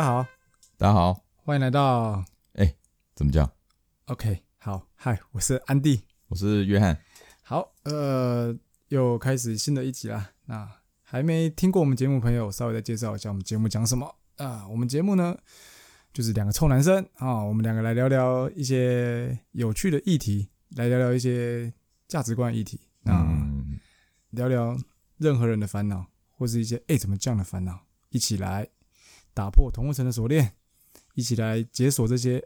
大家好，大家好，欢迎来到哎，怎么讲？OK，好，嗨，我是安迪，我是约翰。好，呃，又开始新的一集啦。那还没听过我们节目朋友，稍微再介绍一下我们节目讲什么啊？我们节目呢，就是两个臭男生啊，我们两个来聊聊一些有趣的议题，来聊聊一些价值观议题啊，嗯、聊聊任何人的烦恼，或是一些哎怎么这样的烦恼，一起来。打破同温层的锁链，一起来解锁这些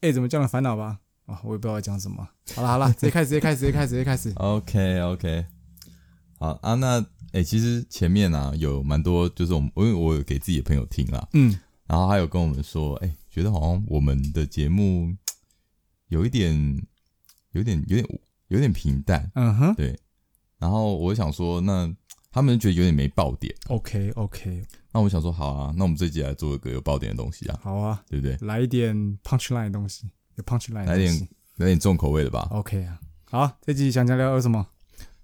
哎怎么这样的烦恼吧！啊，我也不知道要讲什么。好了好了，直接开始，直接开始，直接开始，直接开始。OK OK，好啊，那哎、欸，其实前面啊有蛮多，就是我们因为我有给自己的朋友听啦，嗯，然后他有跟我们说，哎、欸，觉得好像我们的节目有一点，有点，有点，有点平淡，嗯哼，对。然后我想说，那他们觉得有点没爆点。OK OK。那我想说，好啊，那我们这集来做一个有爆点的东西啊，好啊，对不对？来一点 punch line 的东西，有 punch line，来点来点重口味的吧。OK 啊，好，这集想讲聊什么？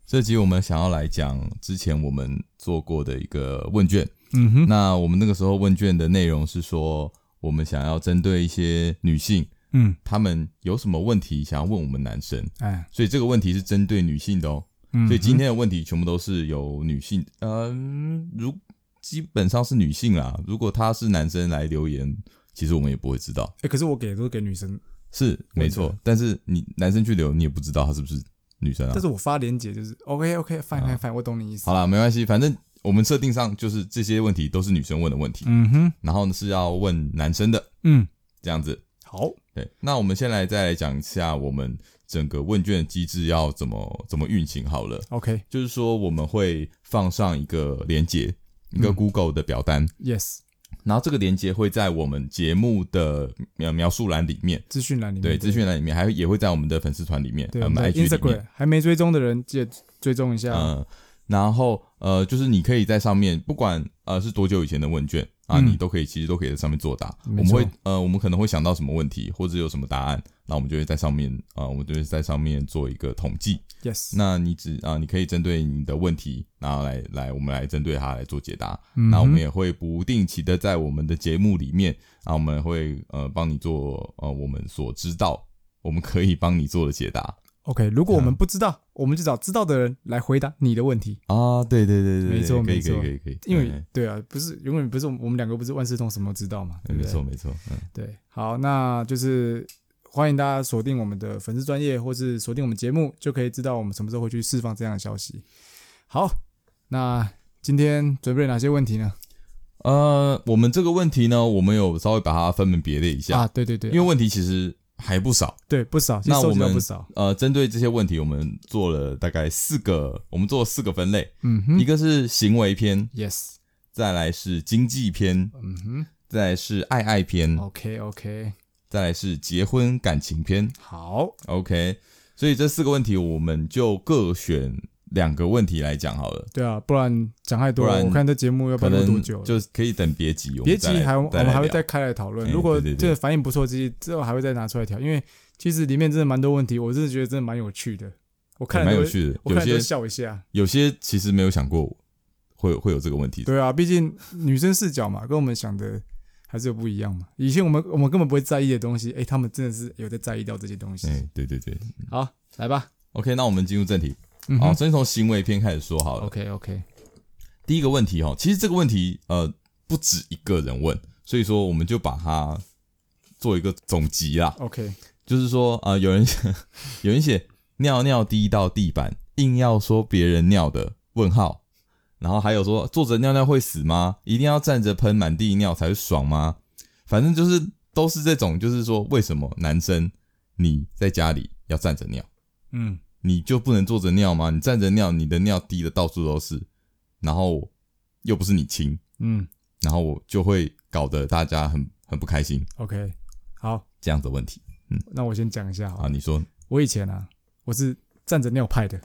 这集我们想要来讲之前我们做过的一个问卷。嗯哼，那我们那个时候问卷的内容是说，我们想要针对一些女性，嗯，她们有什么问题想要问我们男生，哎，所以这个问题是针对女性的哦。嗯，所以今天的问题全部都是由女性，嗯，如。基本上是女性啦，如果他是男生来留言，其实我们也不会知道。哎、欸，可是我给的都是给女生，是没错。但是你男生去留，你也不知道他是不是女生啊。但是我发连接就是 OK OK，fine fine fine，我懂你意思。好了，没关系，反正我们设定上就是这些问题都是女生问的问题。嗯哼，然后呢是要问男生的。嗯，这样子。好，对，那我们先来再来讲一下我们整个问卷机制要怎么怎么运行好了。OK，就是说我们会放上一个连结。一个 Google 的表单，嗯，Yes，然后这个连接会在我们节目的描描述栏里面，资讯栏里面，对，资讯栏里面，还也会在我们的粉丝团里面，对，我们 IG 里面，还没追踪的人记得追踪一下，嗯，然后呃，就是你可以在上面，不管呃是多久以前的问卷。啊，你都可以，其实都可以在上面作答。我们会，呃，我们可能会想到什么问题，或者有什么答案，那我们就会在上面，啊，我们就会在上面做一个统计。Yes，那你只啊，你可以针对你的问题，然后来来，我们来针对它来做解答。那我们也会不定期的在我们的节目里面，啊，我们会呃帮你做呃我们所知道，我们可以帮你做的解答。OK，如果我们不知道，嗯、我们就找知道的人来回答你的问题啊！对对对对，没错没错，可以可以可以，因为对啊，不是永远不是我们两个不是万事通什么都知道嘛，对不对？没错没错，嗯，对，好，那就是欢迎大家锁定我们的粉丝专业，或是锁定我们节目，就可以知道我们什么时候会去释放这样的消息。好，那今天准备了哪些问题呢？呃，我们这个问题呢，我们有稍微把它分门别类一下啊，对对对，因为问题其实。还不少，对，不少。那我们呃，针对这些问题，我们做了大概四个，我们做了四个分类。嗯哼，一个是行为篇，yes，再来是经济篇，嗯哼，再来是爱爱篇，OK OK，再来是结婚感情篇。好，OK，所以这四个问题我们就各选。两个问题来讲好了，对啊，不然讲太多了。我看这节目要不了多久？就可以等别集，别急还我们还会再开来讨论。如果这个反应不错，其实之后还会再拿出来调。因为其实里面真的蛮多问题，我真的觉得真的蛮有趣的。我看蛮有趣的，有些笑一下，有些其实没有想过会会有这个问题。对啊，毕竟女生视角嘛，跟我们想的还是有不一样嘛。以前我们我们根本不会在意的东西，哎，他们真的是有在在意到这些东西。哎，对对对，好，来吧。OK，那我们进入正题。好，先从行为篇开始说好了。OK OK，第一个问题哈，其实这个问题呃不止一个人问，所以说我们就把它做一个总集啦。OK，就是说呃有人写 有人写尿尿滴到地板，硬要说别人尿的问号，然后还有说坐着尿尿会死吗？一定要站着喷满地尿才会爽吗？反正就是都是这种，就是说为什么男生你在家里要站着尿？嗯。你就不能坐着尿吗？你站着尿，你的尿滴的到处都是，然后又不是你亲，嗯，然后我就会搞得大家很很不开心。OK，好，这样的问题，嗯，那我先讲一下，啊，你说，我以前啊，我是站着尿派的，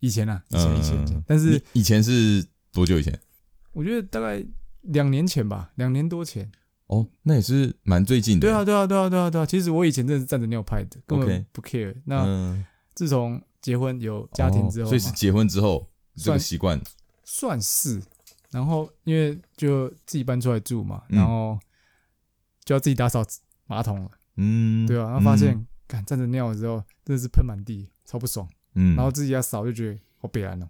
以前啊，以前以前，嗯、但是以前是多久以前？我觉得大概两年前吧，两年多前。哦，那也是蛮最近的。对啊，对啊，对啊，对啊，对啊。其实我以前真的是站着尿派的，根本不 care。Okay, 那、嗯、自从结婚有家庭之后，所以是结婚之后这个习惯，算是然后因为就自己搬出来住嘛，嗯。然后就要自己打扫马桶了，嗯，对啊，然后发现嗯，干站着尿的时候真的是喷满地，超不爽。嗯，然后自己要扫就觉得好悲哀哦。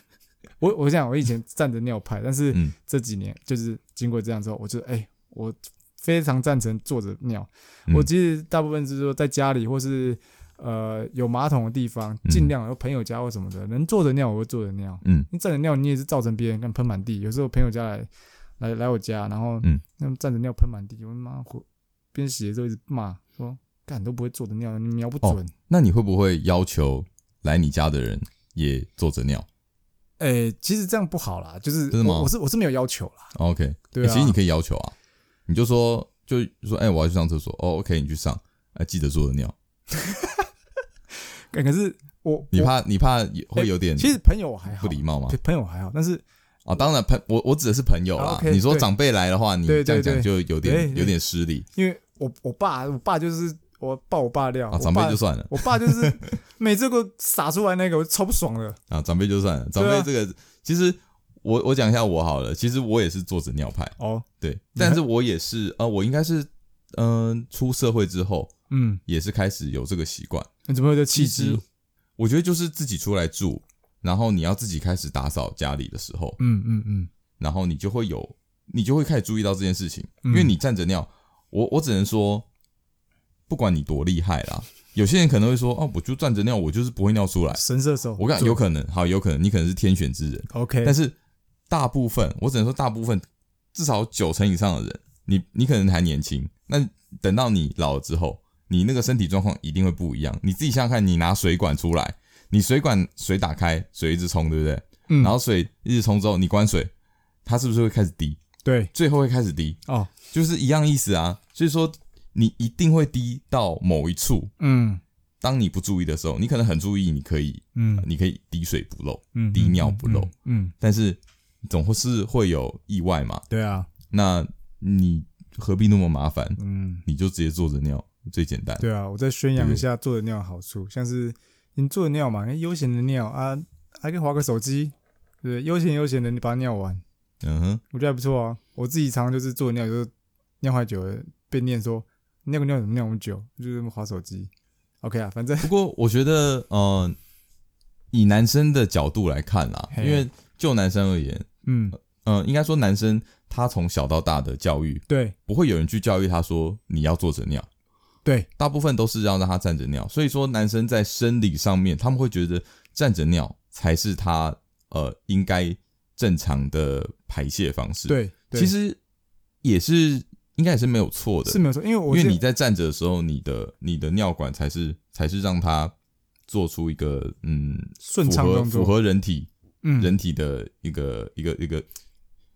我我想我以前站着尿派，但是嗯。这几年就是经过这样之后，我就哎、我非常赞成坐着尿。嗯。我其实大部分是说在家里或是呃有马桶的地方，尽量有朋友家或什么的，能坐着尿我会坐着尿。嗯你站着尿，你也是造成别人看喷满地。有时候朋友家来来来我家，然后嗯那么站着尿喷满地，我妈我边洗的时候一直骂说：“干都不会坐着尿，你瞄不准。哦那你会不会要求来你家的人也坐着尿哎、其实这样不好啦，就是真的吗我我是我是没有要求啦，？OK，对啊，欸其实你可以要求啊，你就说就说，哎、我要去上厕所，哦，OK，你去上，哎、记得坐着尿。欸可是我你怕你怕会有点其实朋友还好，不礼貌吗对？朋友还好，但是啊，当然朋我我指的是朋友啦。你说长辈来的话，你这样讲就有点有点失礼因为我我爸我爸就是我爆我爸料，啊。长辈就算了我爸就是 每次给我撒出来那个，我超不爽的。啊，长辈就算了。长辈这个其实我我讲一下我好了，其实我也是坐着尿派，哦，对，但是我也是呃，我应该是嗯、呃出社会之后嗯，也是开始有这个习惯。你怎么有这气质？我觉得就是自己出来住，然后你要自己开始打扫家里的时候，嗯嗯嗯，然后你就会有，你就会开始注意到这件事情，嗯因为你站着尿，我我只能说，不管你多厉害啦，有些人可能会说，哦，我就站着尿，我就是不会尿出来。神射手，我跟你讲，有可能，好，有可能你可能是天选之人，OK，但是大部分，我只能说大部分，至少九成以上的人，你你可能还年轻，那等到你老了之后，你那个身体状况一定会不一样。你自己想想看，你拿水管出来，你水管水打开，水一直冲，对不对？嗯，然后水一直冲之后，你关水，它是不是会开始滴？对最后会开始滴，哦，就是一样意思啊。所以说，你一定会滴到某一处。嗯当你不注意的时候，你可能很注意，你可以，嗯你可以滴水不漏，嗯，滴尿不漏嗯，嗯，但是总会是会有意外嘛。对啊，那你何必那么麻烦？嗯，你就直接坐着尿，最简单。对啊，我再宣扬一下坐着尿的好处，像是你坐着尿嘛，悠闲的尿啊，还可以划个手机，对，悠闲悠闲的你把它尿完，嗯哼，我觉得还不错啊。我自己常常就是坐着尿，就是尿太久了，被念说尿个尿怎么尿那么久，就是这么划手机。OK 啊，反正不过我觉得，呃，以男生的角度来看啦，因为就男生而言，嗯，嗯，应该说男生他从小到大的教育，对不会有人去教育他说你要坐着尿，对，大部分都是要让他站着尿。所以说，男生在生理上面，他们会觉得站着尿才是他呃应该正常的排泄方式。，对，对其实也是应该也是没有错的是，没有错，因为我因为你在站着的时候，你的你的尿管才是才是让他做出一个嗯顺符合畅动作符合人体嗯人体的一个一个一个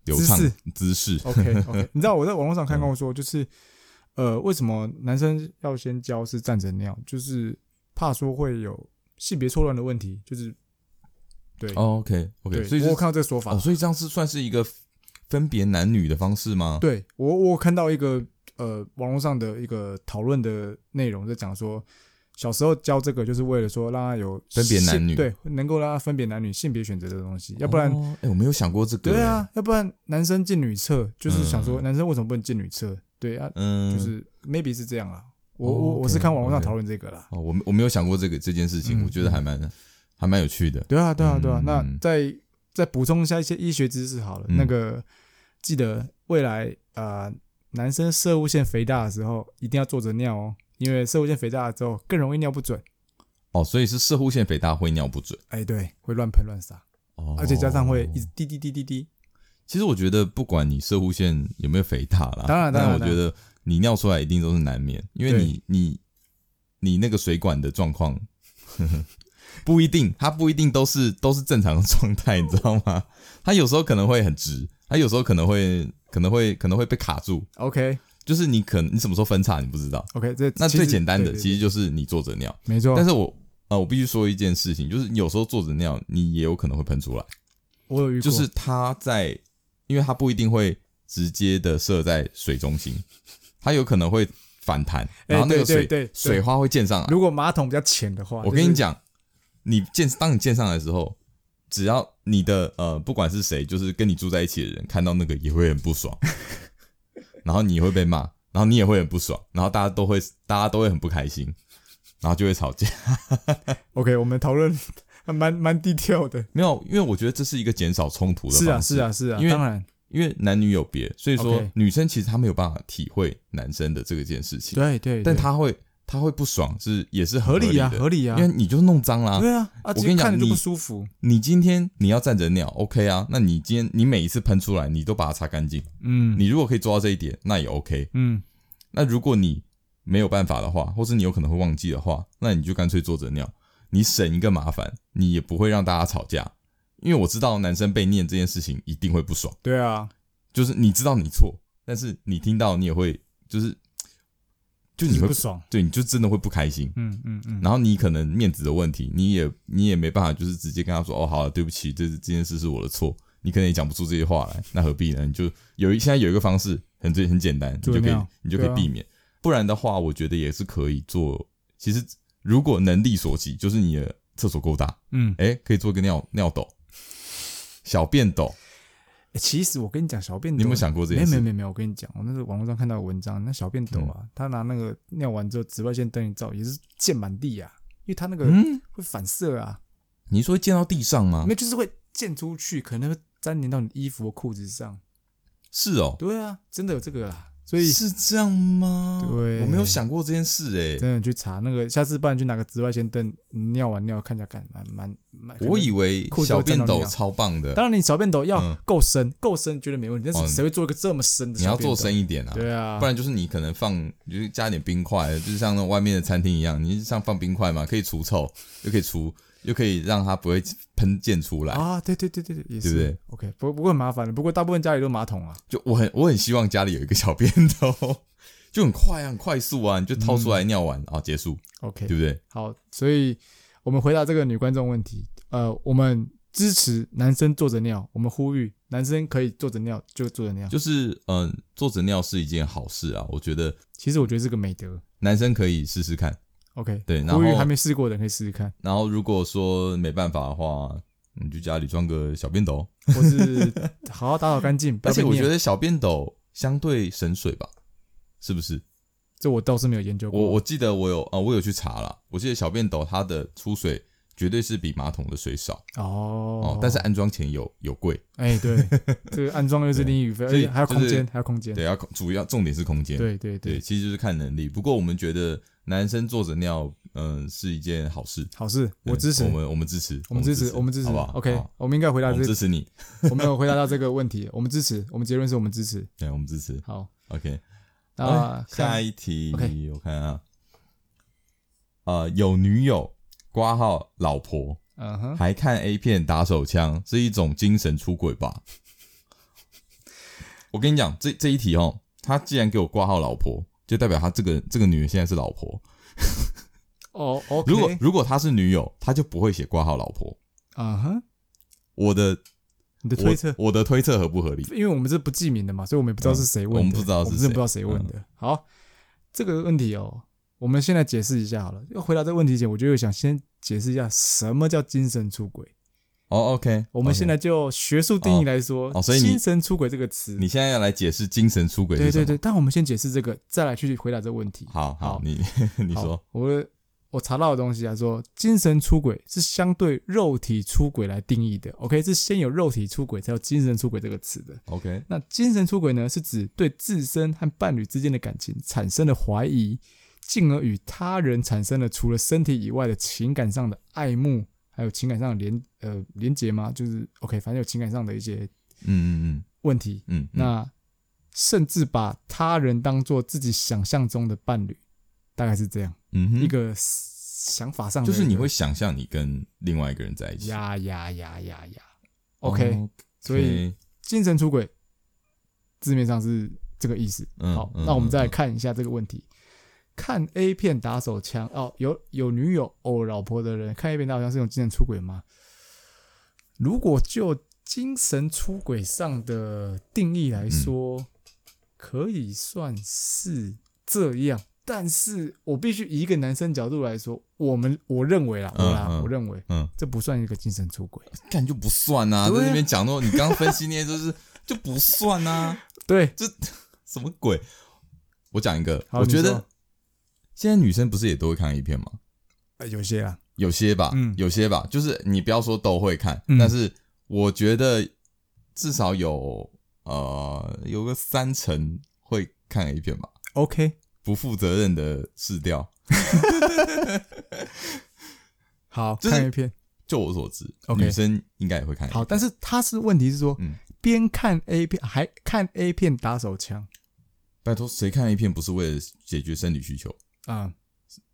流畅姿势。OK OK，你知道我在网络上看过说，就是呃，为什么男生要先教是站着尿，就是怕说会有性别错乱的问题，就是对哦，OK OK，所以是我看到这个说法，哦，所以这样是算是一个分别男女的方式吗？，对我我看到一个呃网络上的一个讨论的内容，在讲说小时候教这个就是为了说让他有分别男女性对，能够让他分别男女性别选择这个东西，要不然。哦，哎，我没有想过这个。对啊，要不然男生进女厕就是想说，嗯男生为什么不能进女厕？对啊，嗯，就是 maybe 是这样啦。我哦我我是看网络上讨论这个啦。哦，我我没有想过这个这件事情，嗯我觉得还蛮还蛮有趣的。对啊，对啊，对啊。嗯那再再补充一下一些医学知识好了。嗯那个记得未来呃男生射物腺肥大的时候，一定要坐着尿哦，因为射护腺肥大了之后更容易尿不准。哦，所以是射护腺肥大会尿不准，哎，对，会乱喷乱撒，哦，而且加上会一直滴滴滴滴滴。其实我觉得不管你射护腺有没有肥大啦，当然当然我觉得你尿出来一定都是难免，因为你你你那个水管的状况 不一定，它不一定都是都是正常的状态，你知道吗？它有时候可能会很直，它有时候可能会可能会可能会被卡住，OK 就是你可能你什么时候分叉你不知道。OK，这那最简单的其实就是你坐着尿，没错。但是我呃我必须说一件事情，就是有时候坐着尿你也有可能会喷出来。我有遇过，就是它在，因为它不一定会直接的射在水中心，它有可能会反弹，然后那个水水花会溅上来。如果马桶比较浅的话，我跟你就是，讲，你溅当你溅上来的时候，只要你的呃，不管是谁，就是跟你住在一起的人，看到那个也会很不爽，然后你会被骂，然后你也会很不爽，然后大家都会，大家都会很不开心，然后就会吵架。OK，我们讨论还 蛮蛮低调的，没有，因为我觉得这是一个减少冲突的方式。是啊，是啊，是啊，因为当然，因为男女有别，所以说女生其实她没有办法体会男生的这个件事情，对对，但她会。他会不爽是也是合理啊，的合理啊，因为你就弄脏啦。对啊，啊我跟你讲，你不舒服。你今天你要站着尿，OK 啊？那你今天你每一次喷出来，你都把它擦干净。嗯，你如果可以做到这一点，那也 OK。嗯，那如果你没有办法的话，或是你有可能会忘记的话，那你就干脆坐着尿，你省一个麻烦，你也不会让大家吵架。因为我知道男生被念这件事情一定会不爽。对啊，就是你知道你错，但是你听到你也会就是。就你会不爽，对，你就真的会不开心，嗯嗯嗯，然后你可能面子的问题，你也你也没办法，就是直接跟他说，哦，好了，对不起，这这件事是我的错，你可能也讲不出这些话来，那何必呢？你就有一现在有一个方式，很最很简单，你就可以你就可以避免，不然的话，我觉得也是可以做。其实如果能力所及，就是你的厕所够大，嗯，哎，可以做一个尿尿斗，小便斗。其实我跟你讲，小便斗，你有没有想过这件事？没有没有没有，我跟你讲，我那是网络上看到的文章，那小便斗啊，他拿那个尿完之后，紫外线灯一照，也是溅满地啊，因为他那个会反射啊。你说会溅到地上吗？没，就是会溅出去，可能会粘连到你衣服或裤子上。是哦，对啊，真的有这个啦。所以是这样吗？对，我没有想过这件事诶。真的去查那个，下次不然去拿个紫外线灯，尿完尿看一下，看蛮蛮蛮。我以为小便斗超棒的。当然，你小便斗要够深，够深绝对没问题。但是谁会做一个这么深的？你要做深一点啊。对啊，不然就是你可能放，就是加点冰块，就是像那外面的餐厅一样，你像放冰块嘛，可以除臭，又可以除。又可以让它不会喷溅出来啊！对对对对对，也是对不对？OK，不不过很麻烦的。不过大部分家里都马桶啊。就我很我很希望家里有一个小便斗，就很快啊，很快速啊，你就掏出来尿完啊，结束。OK，对不对？好，所以我们回答这个女观众问题。呃，我们支持男生坐着尿，我们呼吁男生可以坐着尿就坐着尿。就是嗯，坐着尿是一件好事啊，我觉得。其实我觉得是个美德，男生可以试试看。OK，对，然后还没试过的可以试试看。然后如果说没办法的话，你就家里装个小便斗，或是好好打扫干净。而且我觉得小便斗相对省水吧，是不是？这我倒是没有研究过。我我记得我有啊，我有去查了。我记得小便斗它的出水绝对是比马桶的水少哦。哦但是安装钱有有贵。哎，对，这个安装又是另一笔费，而且还有空间，还有空间。对，要主要重点是空间。对对对，其实就是看能力。不过我们觉得。男生坐着尿，嗯，是一件好事。好事，我支持。我们我们支持，我们支持，我们支持，好不好？OK，我们应该回答这个。支持你。我们有回答到这个问题，我们支持。我们结论是我们支持。对，我们支持。好，OK。那下一题，我看啊，呃，有女友挂号老婆，嗯哼，还看 A 片打手枪，是一种精神出轨吧？我跟你讲，这这一题哦，他既然给我挂号老婆。就代表他这个这个女人现在是老婆 哦。哦，如果如果她是女友，他就不会写挂号老婆。啊哈，我的你的推测，我的推测合不合理？因为我们是不记名的嘛，所以我们也不知道是谁问的。我们不知道是谁，真不知道谁问的。好，这个问题哦，我们现在解释一下好了。要回答这个问题前，我就想先解释一下什么叫精神出轨。哦，OK，我们现在就学术定义来说，哦，所以精神出轨这个词，你现在要来解释精神出轨？对对对，但我们先解释这个，再来去回答这个问题。好好，你 你说，我我查到的东西啊说，精神出轨是相对肉体出轨来定义的。OK，是先有肉体出轨，才有精神出轨这个词的。OK，那精神出轨呢，是指对自身和伴侣之间的感情产生了怀疑，进而与他人产生了除了身体以外的情感上的爱慕。还有情感上的连呃连接吗？就是 OK，反正有情感上的一些嗯嗯嗯问题嗯，嗯，那甚至把他人当做自己想象中的伴侣，大概是这样，嗯哼，一个想法上就是你会想象你跟另外一个人在一起，呀呀呀呀呀，OK，所以精神出轨字面上是这个意思。嗯、好，那我们再来看一下这个问题。看 A 片打手枪哦，有有女友哦老婆的人看 A 片打手枪是一种精神出轨吗？如果就精神出轨上的定义来说，嗯、可以算是这样。但是我必须以一个男生角度来说，我们我认为啦，我啦，嗯嗯我认为，嗯，这不算一个精神出轨。干就不算啊，啊在那边讲说你刚刚分析那些就是就不算啊，对，这 什么鬼？我讲一个，我觉得现在女生不是也都会看 A 片吗？呃有些啊，有些吧，嗯有些吧，就是你不要说都会看，嗯但是我觉得至少有呃有个三成会看 A 片吧，OK，不负责任的试调。好，就是看 A 片。就我所知女生应该也会看 A 片。好，但是他是问题是说，嗯边看 A 片还看 A 片打手枪拜托，谁看 A 片不是为了解决生理需求？啊？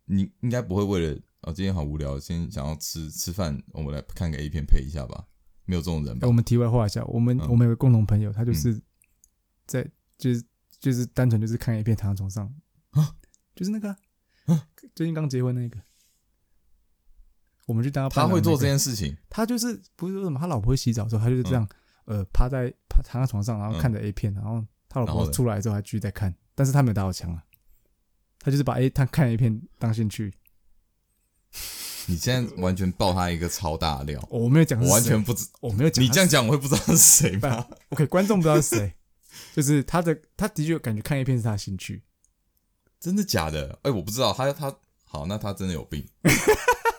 你应该不会为了哦，今天好无聊，今天想要吃吃饭，我们来看个 A 片配一下吧？没有这种人吧？哎，我？们题外话一下，我们嗯。我们有个共同朋友，他就是在就是就是单纯就是看 A 片躺在床上。啊，就是那个最近刚结婚那个，我们去当他会做这这件事情，他就是不是说什么，他老婆会洗澡的时候，他就是这样，嗯。呃，趴在趴躺在床上，然后看着 A 片，然后他老婆出来之后还继续在看，但是他没有打手枪啊，他就是把 A 他看 A 片当兴趣，你现在完全爆他一个超大料，我没有讲，我完全不知。我没有讲，你这样讲，我会不知道是谁不吗？，OK，观众不知道是谁，就是他的，他的确感觉看 A 片是他的兴趣，真的假的？哎、我不知道。他他好，那他真的有病。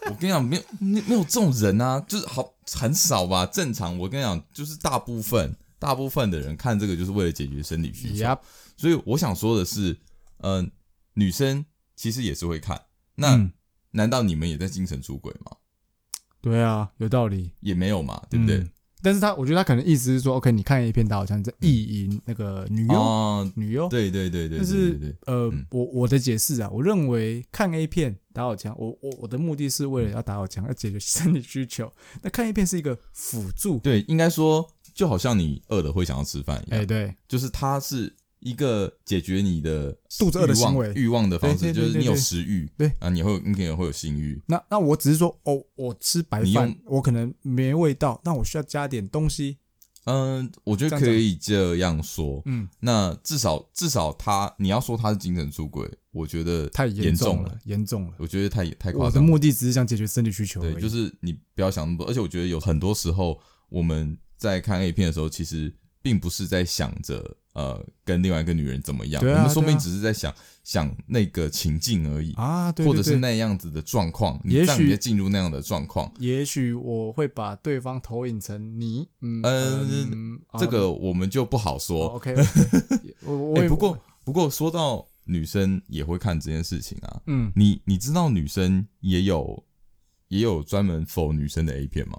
我跟你讲，没有没没有这种人啊，就是好很少吧。正常，我跟你讲，就是大部分大部分的人看这个就是为了解决生理需求。所以我想说的是，嗯、女生其实也是会看。那、嗯难道你们也在精神出轨吗？对啊，有道理，也没有嘛，对不对？嗯但是他，我觉得他可能意思是说，OK，你看 A 片打好枪，你在意淫那个女优，哦，女优，对对对对但是呃，嗯我我的解释啊，我认为看 A 片打好枪，我我我的目的是为了要打好枪，要解决生理需求。那看 A 片是一个辅助，对，应该说就好像你饿了会想要吃饭一样，哎，对，就是它是一个解决你的肚子饿的欲望行为。欲望的方式，就是你有食欲，对。啊，你会你可能会有性欲，那那我只是说，哦，我吃白饭，我可能没味道，那我需要加点东西，嗯，我觉得可以这样说。嗯，那至少至少他，你要说他是精神出轨，我觉得太严重了，严重了。我觉得太太夸张我的。目的只是想解决生理需求，对，就是你不要想那么多，而且我觉得有很多时候我们在看 A 片的时候，其实并不是在想着呃跟另外一个女人怎么样，啊我们说不定只是在想想那个情境而已，啊，对，或者是那样子的状况，你让你进入那样的状况。也许我会把对方投影成你，嗯这个我们就不好说。OK，我我哎、不过不过说到女生也会看这件事情啊，嗯，你你知道女生也有也有专门 for 女生的 A 片吗？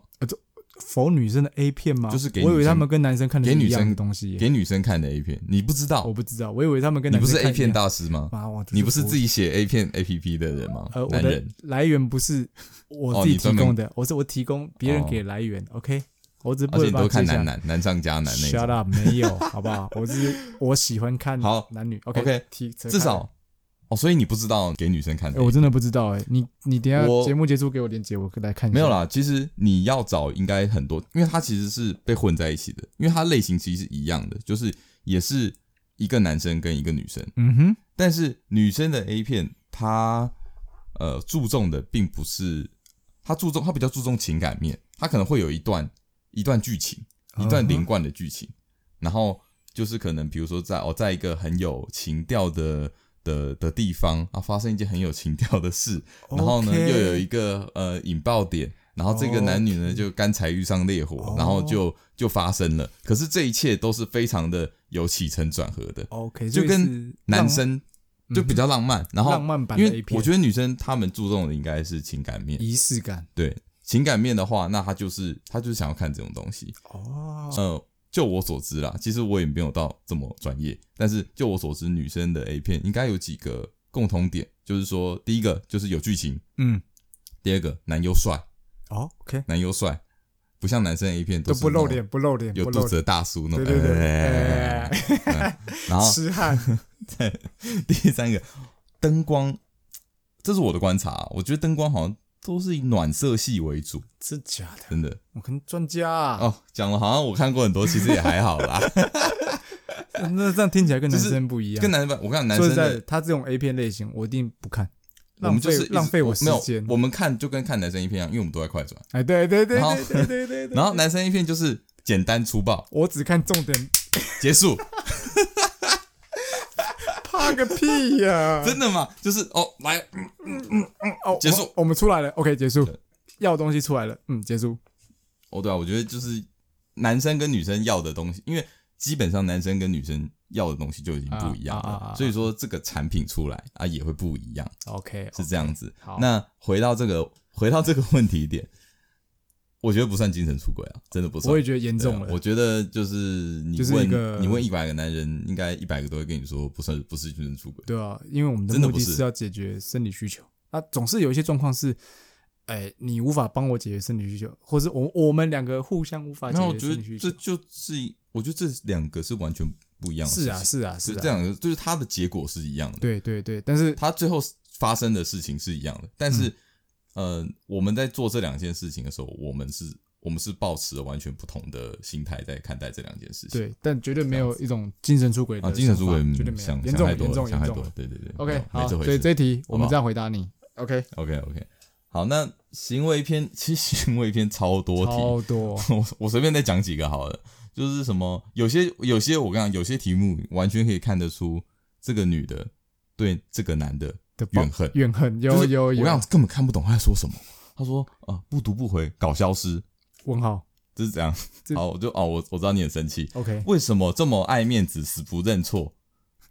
否女生的 A 片吗？就是给我以为他们跟男生看的给女生的东西，给女生看的 A 片，你不知道我？不知道，我以为他们跟你不是 A 片大师吗？啊，我你不是自己写 A 片 A P P 的人吗？呃，我的来源不是我自己提供的，我是我提供别人给来源，OK，我只不能把它而且你都看男男男上加男那 Shut 种。up，没有，好不好？我是我喜欢看好男女 OK，至少哦，所以你不知道给女生看的。我真的不知道哎，你你等下我节目结束给我链接，我来看一下。没有啦，其实你要找应该很多，因为它其实是被混在一起的，因为它类型其实是一样的，就是也是一个男生跟一个女生，嗯哼，但是女生的 A 片，它呃注重的并不是，它注重它比较注重情感面，它可能会有一段一段剧情，一段连贯的剧情，然后就是可能比如说在哦，在一个很有情调的的的地方啊，发生一件很有情调的事，然后呢又有一个呃引爆点，然后这个男女呢就干柴遇上烈火，哦。然后就就发生了。可是这一切都是非常的有起承转合的，OK，就跟男生就比较浪漫，然后浪漫版的因 A 片，为我觉得女生她们注重的应该是情感面，仪式感。对情感面的话，那她就是她就是想要看这种东西。哦，呃，就我所知啦，其实我也没有到这么专业，但是就我所知，女生的 A 片应该有几个共同点，就是说，第一个就是有剧情，嗯，第二个男优帅，哦，OK，男优帅，不像男生 A 片是都不露脸，不露脸，有肚子的大叔那种，对对对，然后痴汉，对第三个灯光，这是我的观察啊，我觉得灯光好像都是以暖色系为主，真假的？真的我看专家啊，哦，讲了好像我看过很多，其实也还好啦。那这样听起来跟男生不一样，跟男生，我看男生的在，他这种 A 片类型，我一定不看。我们就是浪费我时间。我们看就跟看男生一片一样，因为我们都在快转。哎，对对对对对对对。然后男生一片就是简单粗暴，我只看重点，结束。怕个屁呀！真的吗？就是哦，来，嗯嗯嗯嗯，哦，结束，我们出来了，OK，结束。要的东西出来了，嗯，结束。哦，对啊，我觉得就是男生跟女生要的东西，因为基本上男生跟女生要的东西就已经不一样了，所以说这个产品出来啊也会不一样。OK，是这样子。好，那回到这个，回到这个问题点。我觉得不算精神出轨啊，真的不算。我也觉得严重了。我觉得就是你问你问一百个男人，应该一百个都会跟你说不算不是精神出轨。对啊，因为我们的目的是要解决生理需求啊，总是有一些状况是，哎，你无法帮我解决生理需求，或是我我们两个互相无法解决生理需求。这就是我觉得这两个是完全不一样的。是啊，是啊，是这样，就是它的结果是一样的。对对对，但是它最后发生的事情是一样的，但是。呃，我们在做这两件事情的时候，我们是，我们是抱持了完全不同的心态在看待这两件事情。对，但绝对没有一种精神出轨。啊，精神出轨绝对没有，想严重太多严重想太多。对对对。OK，好，所以这题我们这样回答你。OK，OK，OK。好，那行为篇其实行为篇超多题，超多。我我随便再讲几个好了，就是什么有些有些我跟你讲，有些题目完全可以看得出这个女的对这个男的怨恨，怨恨有有有。我跟你讲根本看不懂他在说什么。他说：“啊，不读不回，搞消失？问号，这是怎样？好，我就哦，我我知道你很生气。OK，为什么这么爱面子，死不认错？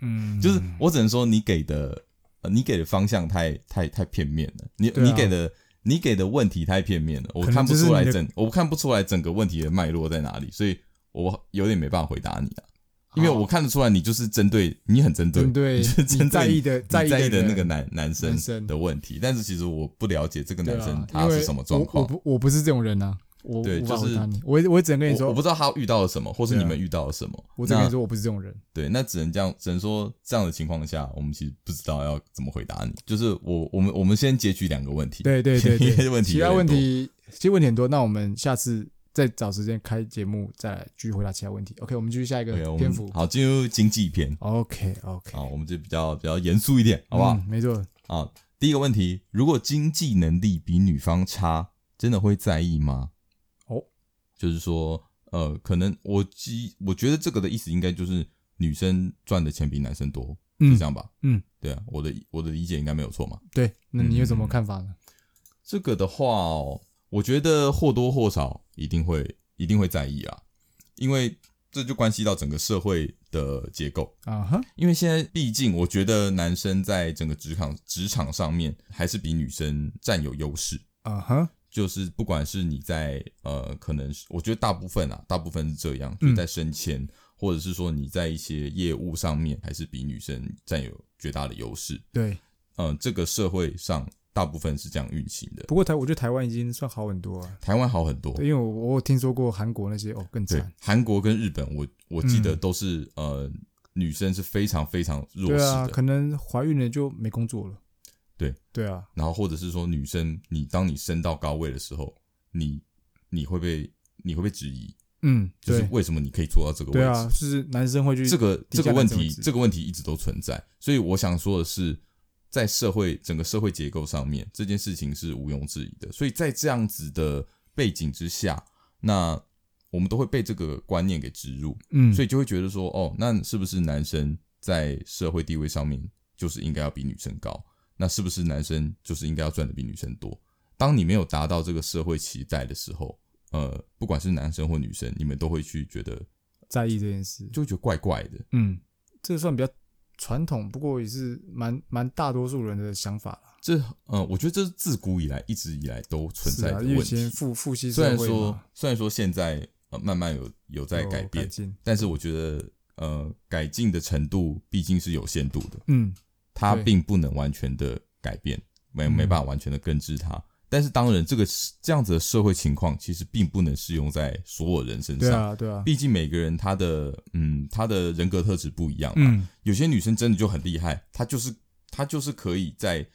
嗯，就是我只能说你给的，呃，你给的方向太太太片面了。你、啊、你给的你给的问题太片面了，我看不出来整，我看不出来整个问题的脉络在哪里，所以我有点没办法回答你啊。”因为我看得出来，你就是针对你很针对，针对 你在意的在意的那个男男生的问题，但是其实我不了解这个男生他是什么状况。我不我不是这种人啊，我对就是我我只能跟你说，我不知道他遇到了什么，或是你们遇到了什么。我只能跟你说我不是这种人。对，那只能这样，只能说这样的情况下，我们其实不知道要怎么回答你。就是我我们我们先截取两个问题，对对对，其他问题其他问题其实问题很多，那我们下次。再找时间开节目，再来继续回答其他问题。OK，我们继续下一个篇幅。好，进入经济篇。OK OK，好，我们就比较比较严肃一点，好不好？嗯、没错。好，第一个问题，如果经济能力比女方差，真的会在意吗？哦，就是说，呃，可能我基我觉得这个的意思应该就是女生赚的钱比男生多，嗯、是这样吧？嗯，对啊，我的我的理解应该没有错嘛？对，那你有什么看法呢？嗯、这个的话哦。我觉得或多或少一定会一定会在意啊，因为这就关系到整个社会的结构啊哈。因为现在毕竟，我觉得男生在整个职场职场上面还是比女生占有优势啊哈。就是不管是你在呃，可能是我觉得大部分啊，大部分是这样，就在升迁或者是说你在一些业务上面，还是比女生占有绝大的优势。对，嗯，这个社会上。大部分是这样运行的，不过台我觉得台湾已经算好很多啊。台湾好很多，因为我我有听说过韩国那些哦更惨。韩国跟日本我，我我记得都是、嗯、呃女生是非常非常弱势的，对啊，可能怀孕了就没工作了。对对啊，然后或者是说女生，你当你升到高位的时候，你你会被你会被质疑，嗯，就是为什么你可以做到这个位置？对啊，就是男生会去这个这个问题，这个问题一直都存在。所以我想说的是。在社会整个社会结构上面，这件事情是毋庸置疑的。所以在这样子的背景之下，那我们都会被这个观念给植入，嗯，所以就会觉得说，哦，那是不是男生在社会地位上面就是应该要比女生高？那是不是男生就是应该要赚的比女生多？当你没有达到这个社会期待的时候，呃，不管是男生或女生，你们都会去觉得在意这件事，就会觉得怪怪的。嗯，这个算比较。传统，不过也是蛮蛮大多数人的想法。这，嗯，我觉得这是自古以来一直以来都存在的问题。以前父父系虽然说虽然说现在呃慢慢有有在改变，改但是我觉得呃改进的程度毕竟是有限度的。嗯，它并不能完全的改变，没没办法完全的根治它。但是当然，这个这样子的社会情况其实并不能适用在所有人身上。对啊，对啊。毕竟每个人他的嗯，他的人格特质不一样嘛。嗯。有些女生真的就很厉害，她就是她就是可以在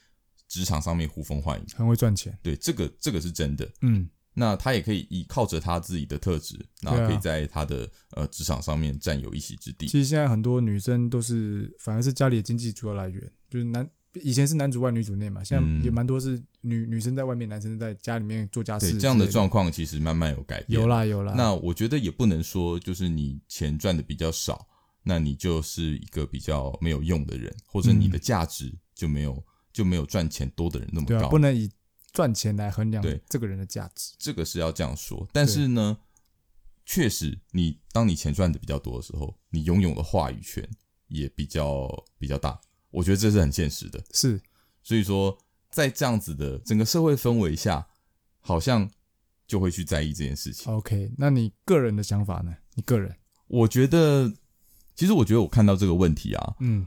职场上面呼风唤雨，很会赚钱。对，这个这个是真的。嗯。那她也可以依靠着她自己的特质，然后可以在她的呃职场上面占有一席之地。其实现在很多女生都是，反而是家里的经济主要来源，就是男以前是男主外女主内嘛，现在也蛮多是女女生在外面，男生在家里面做家事。对，这样的状况其实慢慢有改变。有啦有啦。那我觉得也不能说就是你钱赚的比较少，那你就是一个比较没有用的人，或者你的价值就没有、嗯、就没有赚钱多的人那么高。对啊，不能以。赚钱来衡量对这个人的价值，这个是要这样说。但是呢，确实，你当你钱赚的比较多的时候，你拥有的话语权也比较比较大。我觉得这是很现实的。是，所以说，在这样子的整个社会氛围下，好像就会去在意这件事情。OK，那你个人的想法呢？你个人，我觉得，其实我觉得我看到这个问题啊，嗯，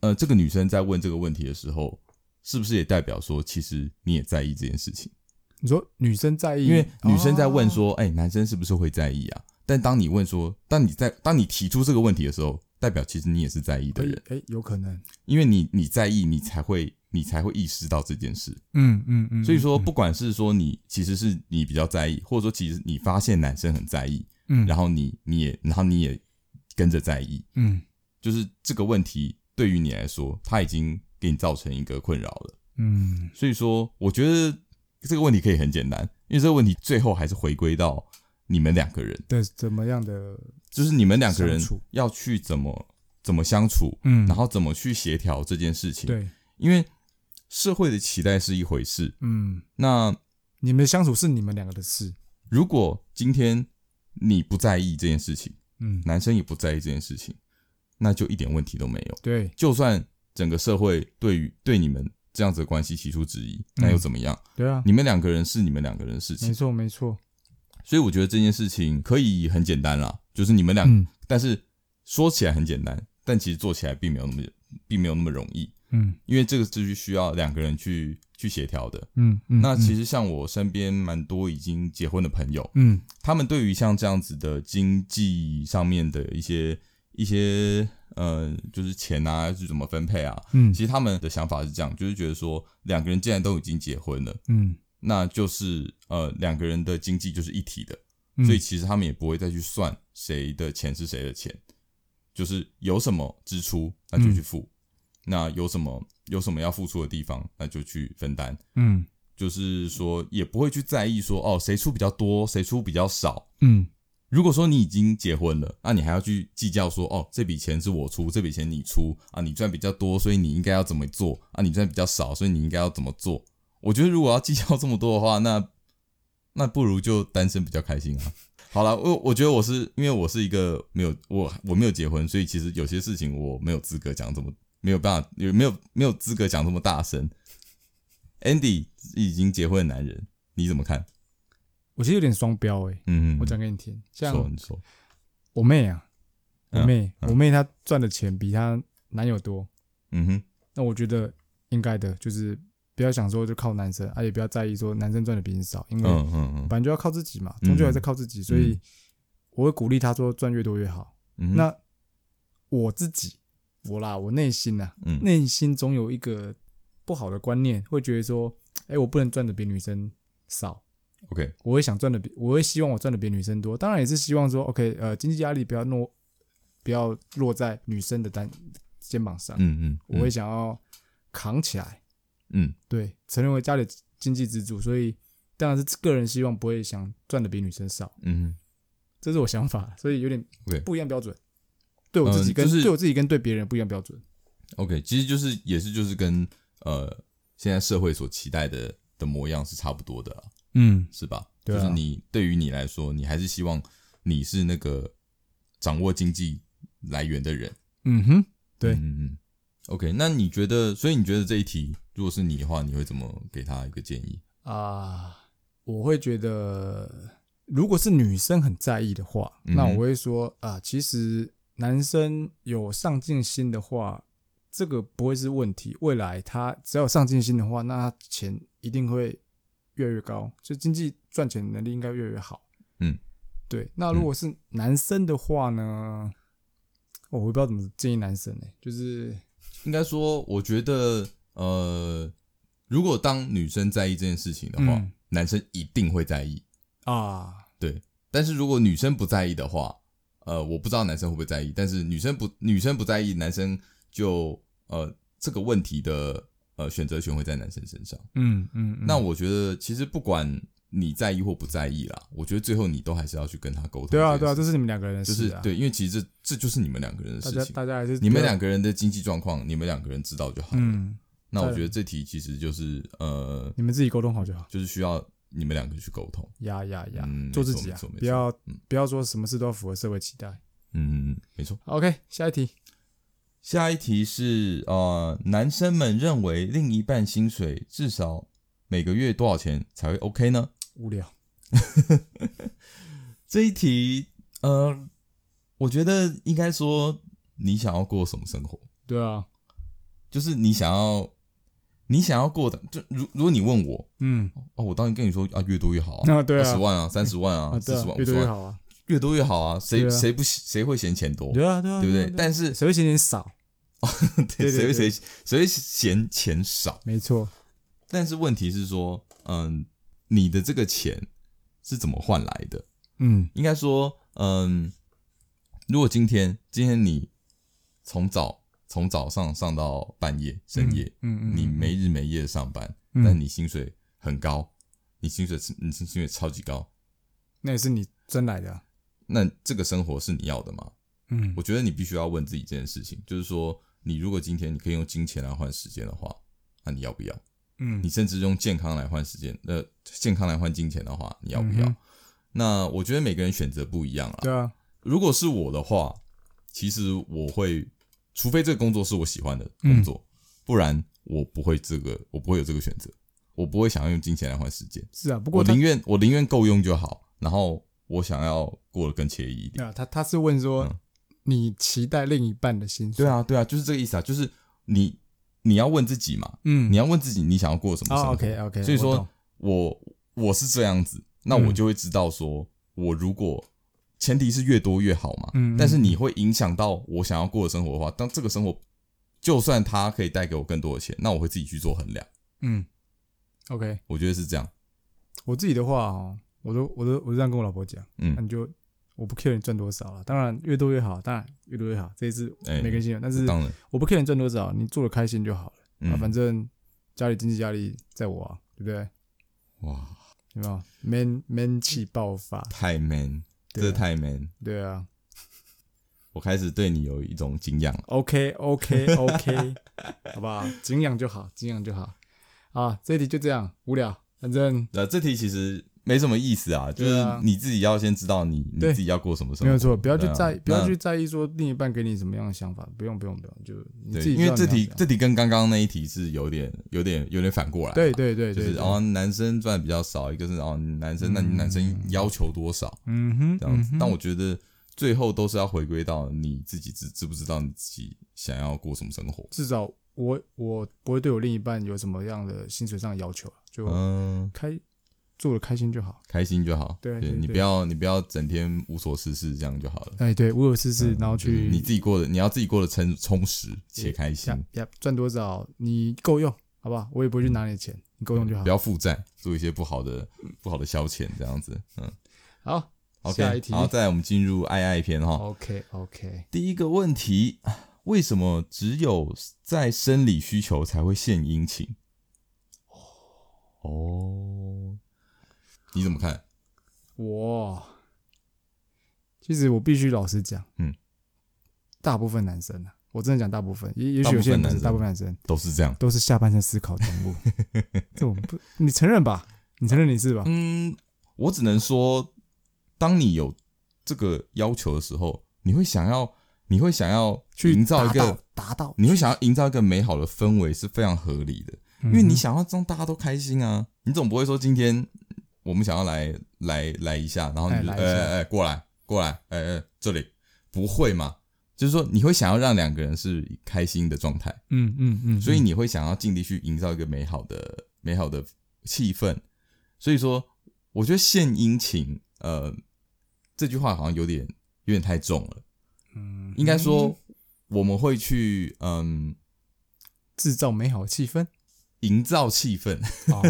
呃，这个女生在问这个问题的时候。是不是也代表说，其实你也在意这件事情？你说女生在意，因为女生在问说：“哎、哦欸，男生是不是会在意啊？”但当你问说，当你在当你提出这个问题的时候，代表其实你也是在意的人。哎、有可能，因为你你在意，你才会你才会意识到这件事。嗯嗯嗯。所以说，不管是说你其实是你比较在意，或者说其实你发现男生很在意，嗯，然后你你也然后你也跟着在意，嗯，就是这个问题对于你来说，他已经给你造成一个困扰了。嗯，所以说，我觉得这个问题可以很简单，因为这个问题最后还是回归到你们两个人对怎么样的，就是你们两个人要去怎么怎么相处，嗯，然后怎么去协调这件事情。对，因为社会的期待是一回事，嗯，那你们的相处是你们两个的事。如果今天你不在意这件事情，嗯，男生也不在意这件事情，那就一点问题都没有。对，就算整个社会对于对你们。这样子的关系提出质疑，那又怎么样？嗯、对啊，你们两个人是你们两个人的事情，没错没错。所以我觉得这件事情可以很简单啦，就是你们俩、嗯，但是说起来很简单，但其实做起来并没有那么，并没有那么容易。嗯，因为这个是需要两个人去去协调的。嗯嗯。那其实像我身边蛮多已经结婚的朋友，嗯，他们对于像这样子的经济上面的一些一些。呃，就是钱啊，是怎么分配啊？嗯，其实他们的想法是这样，就是觉得说，两个人既然都已经结婚了，嗯，那就是呃，两个人的经济就是一体的，嗯，所以其实他们也不会再去算谁的钱是谁的钱，就是有什么支出那就去付，嗯，那有什么有什么要付出的地方那就去分担，嗯，就是说也不会去在意说哦，谁出比较多，谁出比较少，嗯。如果说你已经结婚了，那你还要去计较说，哦，这笔钱是我出，这笔钱你出啊？你赚比较多，所以你应该要怎么做啊？你赚比较少，所以你应该要怎么做？我觉得如果要计较这么多的话，那那不如就单身比较开心啊。好了，我我觉得我是因为我是一个没有我我没有结婚，所以其实有些事情我没有资格讲这么没有办法，有没有没有资格讲这么大声。Andy 已经结婚的男人，你怎么看？我其实有点双标诶，嗯，我讲给你听，像说你说我妹啊，我妹，嗯嗯、我妹她赚的钱比她男友多，嗯哼，那我觉得应该的，就是不要想说就靠男生，啊，也不要在意说男生赚的比你少，因为嗯嗯嗯，反正就要靠自己嘛，终究还是靠自己，所以我会鼓励他说赚越多越好。嗯、那我自己，我啦，我内心呐，内、嗯、心总有一个不好的观念，会觉得说，哎、欸，我不能赚的比女生少。OK，我会想赚的比，我会希望我赚的比女生多，当然也是希望说，OK，呃，经济压力不要落，不要落在女生的单肩膀上。嗯嗯，我会想要扛起来。嗯，对，成为家里经济支柱，所以当然是个人希望不会想赚的比女生少。嗯，这是我想法，所以有点不一样标准。对我自己跟、嗯就是、对我自己跟对别人不一样标准。OK，其实就是也是就是跟呃现在社会所期待的的模样是差不多的。嗯，是吧？对啊，就是你对于你来说，你还是希望你是那个掌握经济来源的人。嗯哼，对，嗯嗯。OK，那你觉得？所以你觉得这一题，如果是你的话，你会怎么给他一个建议啊？我会觉得，如果是女生很在意的话，嗯、那我会说啊，其实男生有上进心的话，这个不会是问题。未来他只要有上进心的话，那他钱一定会。越来越高，就经济赚钱能力应该越来越好。嗯，对。那如果是男生的话呢？我、我不知道怎么建议男生呢、欸。就是应该说，我觉得，呃，如果当女生在意这件事情的话，嗯、男生一定会在意。啊。对，但是如果女生不在意的话，呃，我不知道男生会不会在意，但是女生不女生不在意，男生就呃这个问题的呃选择权会在男生身上。嗯嗯，嗯，那我觉得其实不管你在意或不在意啦，我觉得最后你都还是要去跟他沟通。对啊对啊，这是你们两个人的事啊。就是对，因为其实这这就是你们两个人的事情。大家大家还是你们两个人的经济状况，你们两个人知道就好了。嗯，那我觉得这题其实就是呃，你们自己沟通好就好，就是需要你们两个去沟通。呀呀呀，嗯，做自己啊，不要不要说什么事都要符合社会期待。嗯，没错。OK，下一题。下一题是呃，男生们认为另一半薪水至少每个月多少钱才会 OK 呢？无聊。这一题呃，我觉得应该说你想要过什么生活？对啊，就是你想要你想要过的，就如如果你问我，嗯，哦，我当然跟你说啊，越多越好啊，那 对啊，二十万啊，三十万啊，四十万，越多越好啊。越多越好啊！谁谁不谁会嫌钱多？对啊对啊，对不对？但是谁会嫌钱少？对，谁会谁谁会嫌钱少？没错。但是问题是说，嗯，你的这个钱是怎么换来的？嗯，应该说，嗯，如果今天今天你从早从早上上到半夜深夜，嗯嗯，你没日没夜的上班，但你薪水很高，你薪水你薪水超级高，那也是你挣来的。那这个生活是你要的吗？嗯，我觉得你必须要问自己这件事情，就是说，你如果今天你可以用金钱来换时间的话，那你要不要？嗯，你甚至用健康来换时间，呃，健康来换金钱的话，你要不要？嗯、那我觉得每个人选择不一样啊。对啊，如果是我的话，其实我会，除非这个工作是我喜欢的工作，嗯、不然我不会这个，我不会有这个选择，我不会想要用金钱来换时间。是啊，不过我宁愿我宁愿够用就好，然后。我想要过得更惬意一点。啊，他他是问说，嗯、你期待另一半的薪水？对啊，对啊，就是这个意思啊，就是你你要问自己嘛，嗯，你要问自己你想要过什么生活。哦、OK OK。所以说我我，我是这样子，那我就会知道说，嗯、我如果前提是越多越好嘛，嗯，但是你会影响到我想要过的生活的话，当这个生活就算它可以带给我更多的钱，那我会自己去做衡量。嗯，OK，我觉得是这样。我自己的话哦。我都我都我都这样跟我老婆讲，嗯，那你就我不 care 你赚多少了，当然越多越好，当然越多越好，这一次每个人心愿，但是我不 care 你赚多少，你做的开心就好了，嗯，反正家里经济压力在我啊，对不对？哇，有没有 man man 气爆发？太 man，这太 man，对啊，我开始对你有一种敬仰。OK OK OK，好不好？敬仰就好，敬仰就好。啊，这一题就这样无聊。反正呃，这题其实没什么意思啊，就是你自己要先知道你你自己要过什么生活。没有错，不要去在不要去在意说另一半给你什么样的想法，不用不用不用，就你自己。因为这题这题跟刚刚那一题是有点有点有点反过来。对对对，就是哦，男生赚比较少，一个是哦，男生那你男生要求多少？嗯哼，这样子。但我觉得最后都是要回归到你自己知知不知道你自己想要过什么生活。至少我我不会对我另一半有什么样的薪水上的要求。就嗯，开做的开心就好，开心就好。对，你不要你不要整天无所事事，这样就好了。哎，对，无所事事，然后去你自己过的，你要自己过得充充实且开心。呀，赚多少你够用，好不好？我也不会去拿你的钱，你够用就好。不要负债，做一些不好的不好的消遣，这样子。嗯，好，OK，下一题。好，再来我们进入爱爱篇哈。OK，OK。第一个问题，为什么只有在生理需求才会献殷勤？哦，你怎么看？我其实我必须老实讲，嗯，大部分男生啊，我真的讲大部分，也也许有些男生，大部分男生都是这样，都是下半身思考动物。这我们不，你承认吧？你承认你是吧？嗯，我只能说，当你有这个要求的时候，你会想要，你会想要去营造一个达到，你会想要营造一个美好的氛围，是非常合理的。因为你想要让大家都开心啊，你总不会说今天我们想要来来来一下，然后你就哎哎哎过来过来哎哎这里不会嘛？就是说你会想要让两个人是开心的状态，嗯嗯嗯，所以你会想要尽力去营造一个美好的美好的气氛。所以说，我觉得献殷勤，呃，这句话好像有点有点太重了。嗯，应该说我们会去嗯制造美好气氛。营造气氛，哦，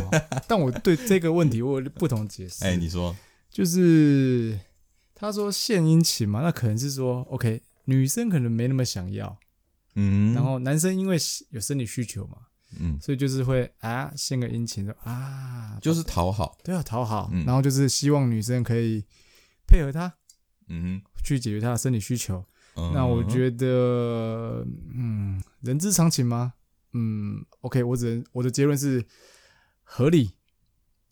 但我对这个问题我有不同解释。哎，你说，就是他说献殷勤嘛，那可能是说，OK，女生可能没那么想要，嗯，然后男生因为有生理需求嘛，嗯，所以就是会啊献个殷勤的啊，就是讨好，对啊讨好，嗯。然后就是希望女生可以配合他，嗯去解决他的生理需求。哼，那我，觉得，嗯，人之常情吗？嗯，OK，我只能我的结论是合理，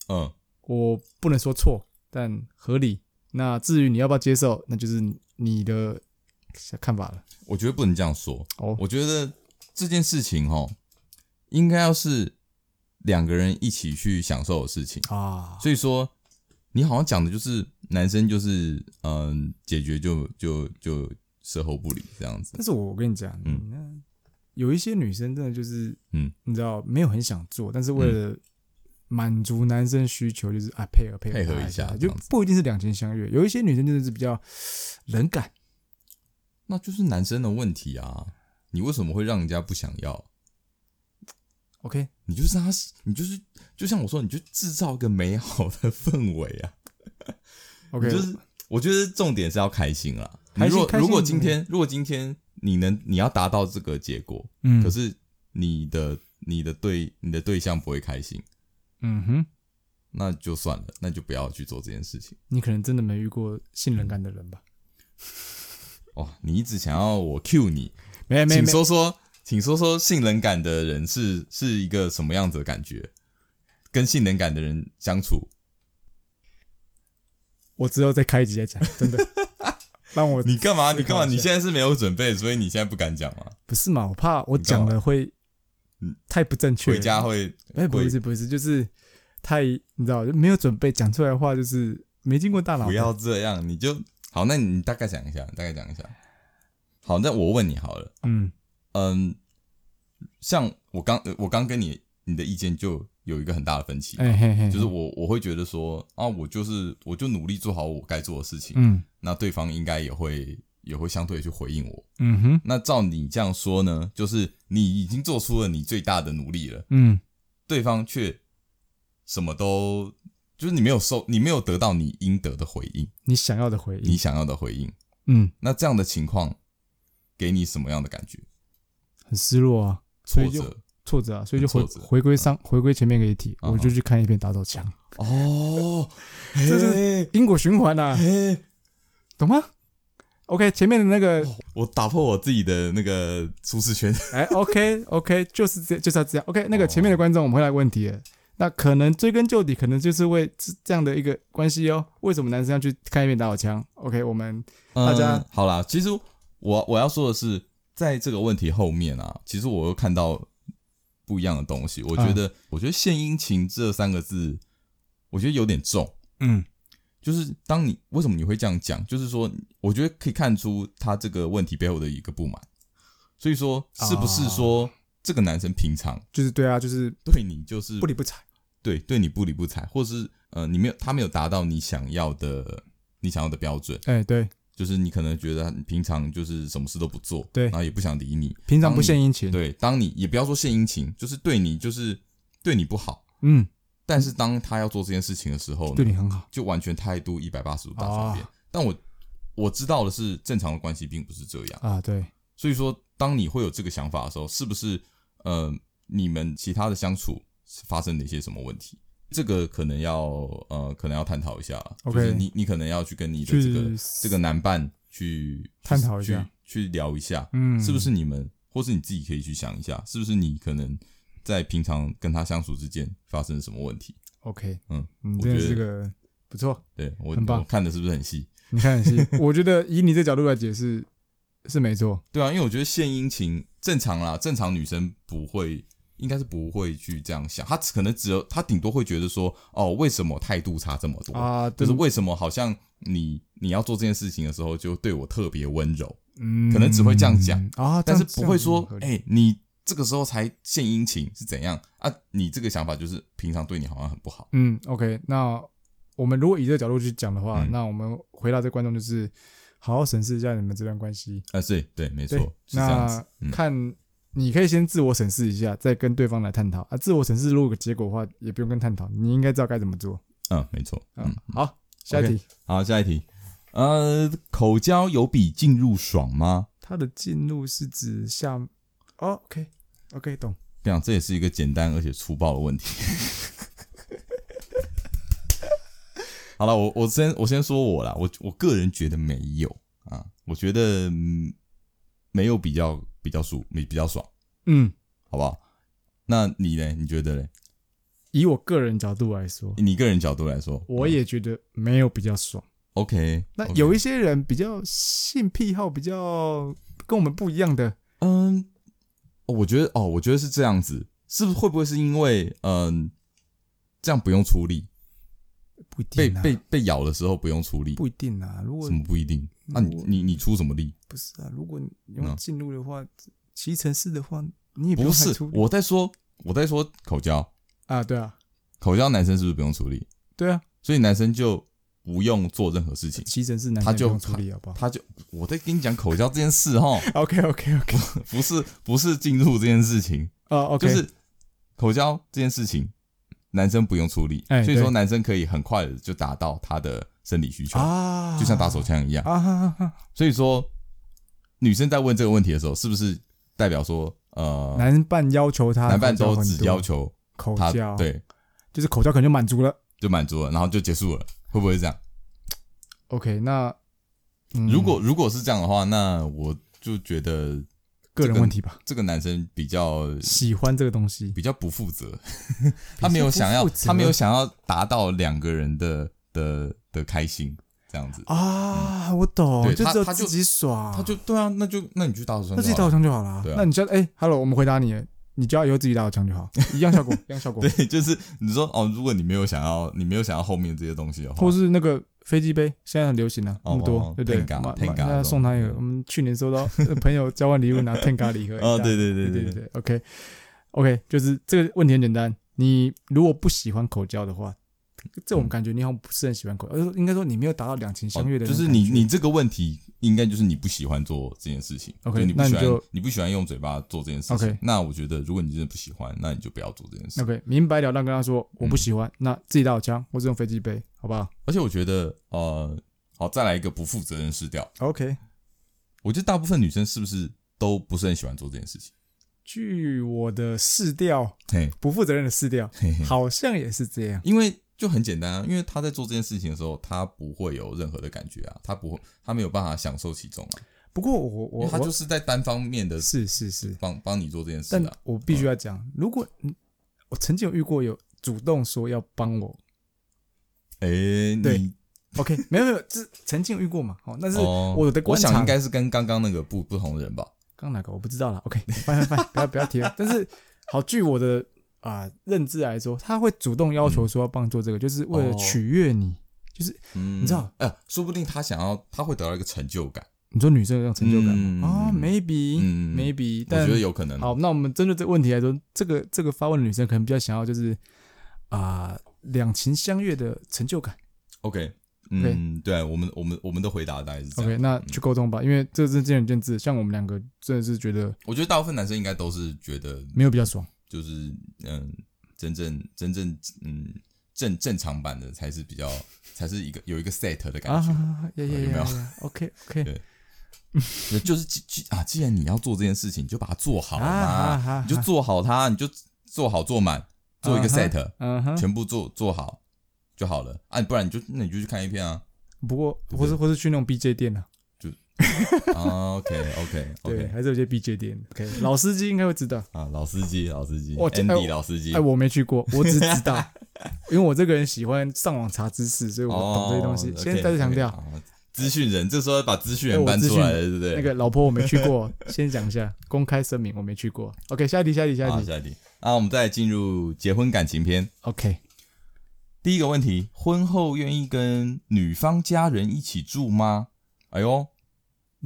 嗯，我不能说错，但合理。那至于你要不要接受，那就是你的看法了。我觉得不能这样说。哦，我觉得这件事情哦，应该要是两个人一起去享受的事情。啊，所以说，你好像讲的就是男生就是嗯，解决就就就事后不理这样子。但是我跟你讲，嗯嗯，有一些女生真的就是，嗯，你知道，没有很想做，但是为了满足男生需求，就是啊配合配合配合一一下就不一定是两情相悦。有一些女生真的是比较冷感。那就是男生的问题啊！你为什么会让人家不想要？OK，你就是他，你就是就像我说，你就制造一个美好的氛围啊。OK，就是我觉得重点是要开心啦。你开心开心如果如果今天如果今天你能你要达到这个结果，嗯，可是你的你的对你的对象不会开心，嗯哼，那就算了，那就不要去做这件事情。你可能真的没遇过性冷感的人吧？哦，你一直想要我 cue 你，没没没，请说说，请说说性冷感的人是是一个什么样子的感觉？跟性冷感的人相处，我之后再开一集再讲，真的。让我你干嘛？你干嘛？你现在是没有准备，所以你现在不敢讲吗？不是嘛？我怕我讲了会嗯太不正确，回家会哎，不是不是，就是太你知道，就没有准备讲出来的话，就是没经过大脑。不要这样，你就好。那你大概讲一下，大概讲一下。好，那我问你好了，嗯嗯，像我刚我刚跟你你的意见就有一个很大的分歧嘛，哎嘿嘿，就是我我会觉得说啊，我就是我就努力做好我该做的事情，嗯。那对方应该也会也会相对去回应我。嗯哼。那照你这样说呢，就是你已经做出了你最大的努力了，嗯。对方却什么都就是你没有收，你没有得到你应得的回应，你想要的回应，你想要的回应。嗯，那这样的情况给你什么样的感觉？很失落啊，挫折挫折啊，所以就回回归上回归前面一个题，嗯我就去看一遍打手枪，哦，这是因果循环啊，懂吗？OK，前面的那个，我打破我自己的那个舒适圈。哎，OK OK，就是这就是要这样。OK，那个前面的观众，我们会来问题了。那可能追根究底，可能就是为这这样的一个关系哦。为什么男生要去看一遍打手枪？OK，我们大家嗯、好啦，其实我我要说的是，在这个问题后面啊，其实我又看到不一样的东西。我觉得，我觉得“献殷勤”这三个字，我觉得有点重。嗯就是当你为什么你会这样讲？就是说，我觉得可以看出他这个问题背后的一个不满。所以说，是不是说这个男生平常就是对啊，就是对你就是不理不睬。对对你不理不睬，或是呃，你没有他没有达到你想要的你想要的标准，哎，对，就是你可能觉得你平常就是什么事都不做，对然后也不想理你，平常不献殷勤。，对，当你也不要说献殷勤，就是对你就是对你不好，嗯，但是当他要做这件事情的时候呢，对你很好。就完全态度一百八十度大转变。啊但我我知道的是，正常的关系并不是这样，啊，对，所以说，当你会有这个想法的时候，是不是呃，你们其他的相处发生了一些什么问题？这个可能要呃，可能要探讨一下。OK 就是你你可能要去跟你的这个这个男伴去探讨一下去，去聊一下，嗯，是不是你们，或是你自己可以去想一下，是不是你可能在平常跟他相处之间发生了什么问题？OK？嗯，嗯，我觉得这个不错。对我很棒我看的是不是很细？你看很细，我觉得以你这角度来解释是没错。对啊，因为我觉得献殷勤正常啦，正常女生不会，应该是不会去这样想，他可能只有他顶多会觉得说，哦，为什么态度差这么多？啊，就是为什么好像你你要做这件事情的时候就对我特别温柔，嗯，可能只会这样讲啊，但是不会说哎、你这个时候才献殷勤是怎样啊？你这个想法就是平常对你好像很不好。嗯，OK，那我们如果以这个角度去讲的话，嗯那我们回答这观众就是好好审视一下你们这段关系。啊，是对，没错，，那。嗯，看你可以先自我审视一下，再跟对方来探讨啊。自我审视如果有结果的话，也不用跟探讨，你应该知道该怎么做。嗯，没错，嗯嗯，，好，下一题。好，下一题。呃，口交有比进入爽吗？它的进入是指下。哦，OK，OK，懂。这样，这也是一个简单而且粗暴的问题。好了，我我先我先说我啦，我我个人觉得没有啊，我觉得没有比较比较舒比比较爽，嗯，好不好？那你呢？你觉得呢？以我个人角度来说，你个人角度来说，我也觉得没有比较爽。OK，那有一些人比较性癖好比较跟我们不一样的，嗯，我觉得哦，我觉得是这样子，是不是会不会是因为嗯，这样不用出力？不一定、啊、被被被咬的时候不用出力，不一定啊。如果什么不一定？那、啊、你你你出什么力？不是啊，如果你用进入的话，骑乘式的话，你也不是。我在说我在说口交啊，对啊，口交男生是不是不用出力？对啊，所以男生就不用做任何事情。骑乘式男生就不用出力，好不好？他就我在跟你讲口交这件事哈。OK OK OK，不是不是进入这件事情啊，OK，就是口交这件事情。男生不用出力，所以说男生可以很快的就达到他的生理需求，就像打手枪一样。啊。所以说，女生在问这个问题的时候，是不是代表说，呃，男伴要求她，男伴都只要求口交，对，就是口交可能就满足了，就满足了，然后就结束了，会不会是这样？OK，那如果如果是这样的话，那我就觉得。个人问题吧，这个男生比较喜欢这个东西，比较不负责，他没有想要，他没有想要达到两个人的的的开心这样子。啊，我懂，就只有自己爽，他就对啊，那就那你去打手枪，那自己打手枪就好了，对啊，那你叫哎，Hello，我们回答你，你就要以后自己打手枪就好，一样效果，一样效果，对，就是你说哦，如果你没有想要，你没有想要后面这些东西的话，或是那个。飞机杯现在很流行啊，那么多，对不对？现在送他一个，我们去年收到 朋友交换礼物拿 Tenga 礼盒。哦，对对对对对，OK，OK，就是这个问题很简单。你如果不喜欢口交的话，这种感觉你好像不是很喜欢口，而应该说你没有达到两情相悦的。就是你你这个问题应该就是你不喜欢做这件事情。OK，你不喜欢那你就你不喜欢用嘴巴做这件事情。OK，那我觉得如果你真的不喜欢，那你就不要做这件事。OK，明白了，那跟他说我不喜欢，那自己带好枪或者用飞机杯，好不好？而且我觉得呃。好，再来一个不负责任试调。OK，我觉得大部分女生是不是都不是很喜欢做这件事情？据我的试调，嘿，不负责任的试调，好像也是这样。因为就很简单啊，因为他在做这件事情的时候，他不会有任何的感觉啊，他不会，他没有办法享受其中啊。不过我我他就是在单方面的，是是是，帮帮你做这件事啊。但我必须要讲，如果我曾经有遇过有主动说要帮我，哎，对。OK，没有没有，这曾经有遇过嘛？哦，那是我的观察，我想应该是跟刚刚那个不不同的人吧。刚哪个我不知道了。OK，拜拜拜，不要不要提了。但是好，据我的啊认知来说，他会主动要求说要帮你做这个，就是为了取悦你，就是你知道，呃，说不定他想要，他会得到一个成就感。你说女生有成就感吗？啊，maybe，maybe，但我觉得有可能。好，那我们针对这个问题来说，这个这个发问的女生可能比较想要就是啊两情相悦的成就感。OK。嗯，对，我们我们我们的回答大概是这样。OK，那去沟通吧，因为这是见仁见智。像我们两个真的是觉得，我觉得大部分男生应该都是觉得没有比较爽，就是嗯，真正真正嗯正正常版的才是比较才是一个有一个 set 的感觉，有没有？OK OK，对，就是既既啊，既然你要做这件事情，你就把它做好嘛，你就做好它，你就做好做满，做一个 set，嗯，全部做做好。就好了啊，不然你就那你就去看 A 片啊。不过或是或是去那种 BJ 店啊，就啊 OK OK OK，对，还是有些 BJ 店。OK，老司机应该会知道啊，老司机老司机，Andy 老司机。哎，我没去过，我只知道，因为我这个人喜欢上网查知识，所以我懂这些东西。先再次强调，资讯人这时候把资讯人搬出来了，对不对？那个老婆我没去过，先讲一下，公开声明我没去过。OK，下一题，下一题，下一题，下一题。那我们再进入结婚感情篇。OK。第一个问题，婚后愿意跟女方家人一起住吗？哎呦，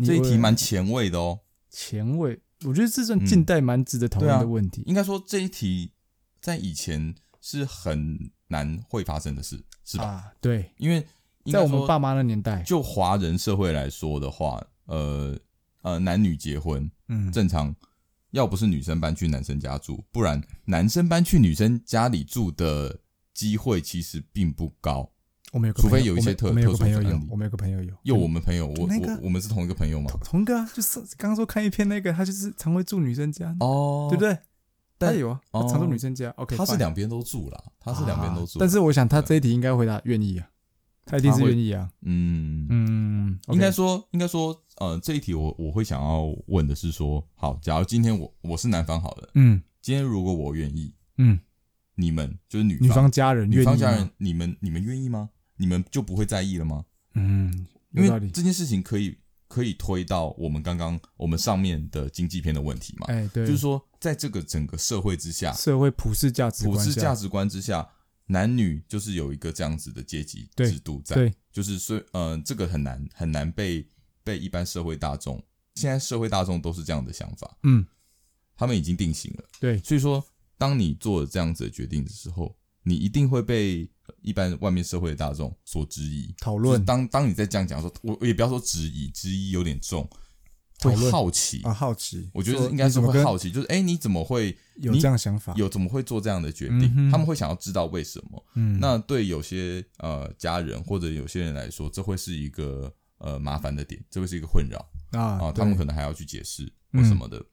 这一题蛮前卫的哦。前卫，我觉得这算近代蛮值得讨论的问题。嗯啊、应该说这一题在以前是很难会发生的事，是吧？啊、对，因为在我们爸妈的年代，就华人社会来说的话，呃呃，男女结婚，嗯，正常要不是女生搬去男生家住，不然男生搬去女生家里住的。机会其实并不高我们有个除非有一些特我们有特殊个朋友有我们有个朋友有，又我们朋友，我那个我我们是同一个朋友吗？同个啊，就是刚刚说看一篇那个，他就是常会住女生家，哦，对不对？但他有啊，常住女生家。OK，他是两边都住啦，他是两边都住，啊但是我想他这一题应该回答愿意啊，他一定是愿意啊。嗯嗯，应该说，应该说，呃，这一题我我会想要问的是说，好，假如今天我我是男方好了，嗯今天如果我愿意，嗯，你们就是女女方家人，女方家人，，你们你们愿意吗？你们就不会在意了吗？嗯，因。为这件事情可以可以推到我们刚刚我们上面的经济片的问题嘛，哎，对，就是说，在这个整个社会之下，社会普世价值观，普世价值观之下，男女就是有一个这样子的阶级制度在，对，就是所以呃，这个很难很难被被一般社会大众，现在社会大众都是这样的想法，嗯，他们已经定型了，对，所以说，当你做了这样子的决定的时候，你一定会被一般外面社会的大众所质疑。讨论就是当当你在这样讲的时候，我我也不要说质疑，质疑有点重，会好奇。啊，好奇，我觉得应该是会好奇，就是哎，你怎么会有你这样想法？有怎么会做这样的决嗯定？哼他们会想要知道为什么。嗯，那对有些呃家人或者有些人来说，这会是一个呃麻烦的点，这会是一个困扰啊啊，他们可能还要去解释嗯或什么的。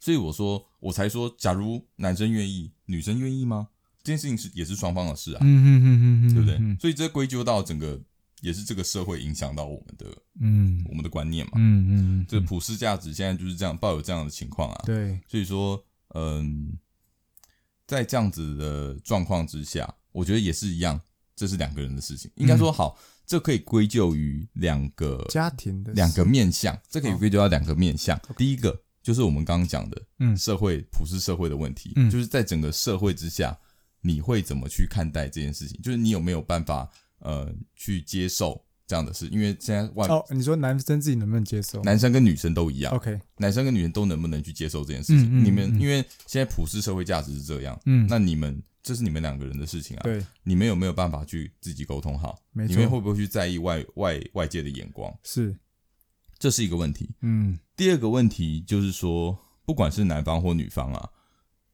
所以我说，我才说，假如男生愿意，女生愿意吗？这件事情是也是双方的事啊，嗯嗯嗯嗯嗯，对不对？嗯所以这归咎到整个，也是这个社会影响到我们的嗯我们的观念嘛。嗯嗯，这普世价值现在就是这样，抱有这样的情况啊。对，所以说，嗯，在这样子的状况之下，我觉得也是一样，这是两个人的事情。应该说，好，这可以归咎于两个家庭的两个，面相，这可以归咎到两个面向。第一个就是我们刚刚讲的，嗯社会普世社会的问题，嗯就是在整个社会之下，你会怎么去看待这件事情？就是你有没有办法，呃，去接受这样的事？因为现在外哦，你说男生自己能不能接受？男生跟女生都一样，OK，男生跟女生都能不能去接受这件事情？嗯嗯你们嗯因为现在普世社会价值是这样，嗯，那你们这是你们两个人的事情啊，对，你们有没有办法去自己沟通好？没错你们会不会去在意外外外界的眼光？是，这是一个问题。嗯第二个问题就是说，不管是男方或女方啊，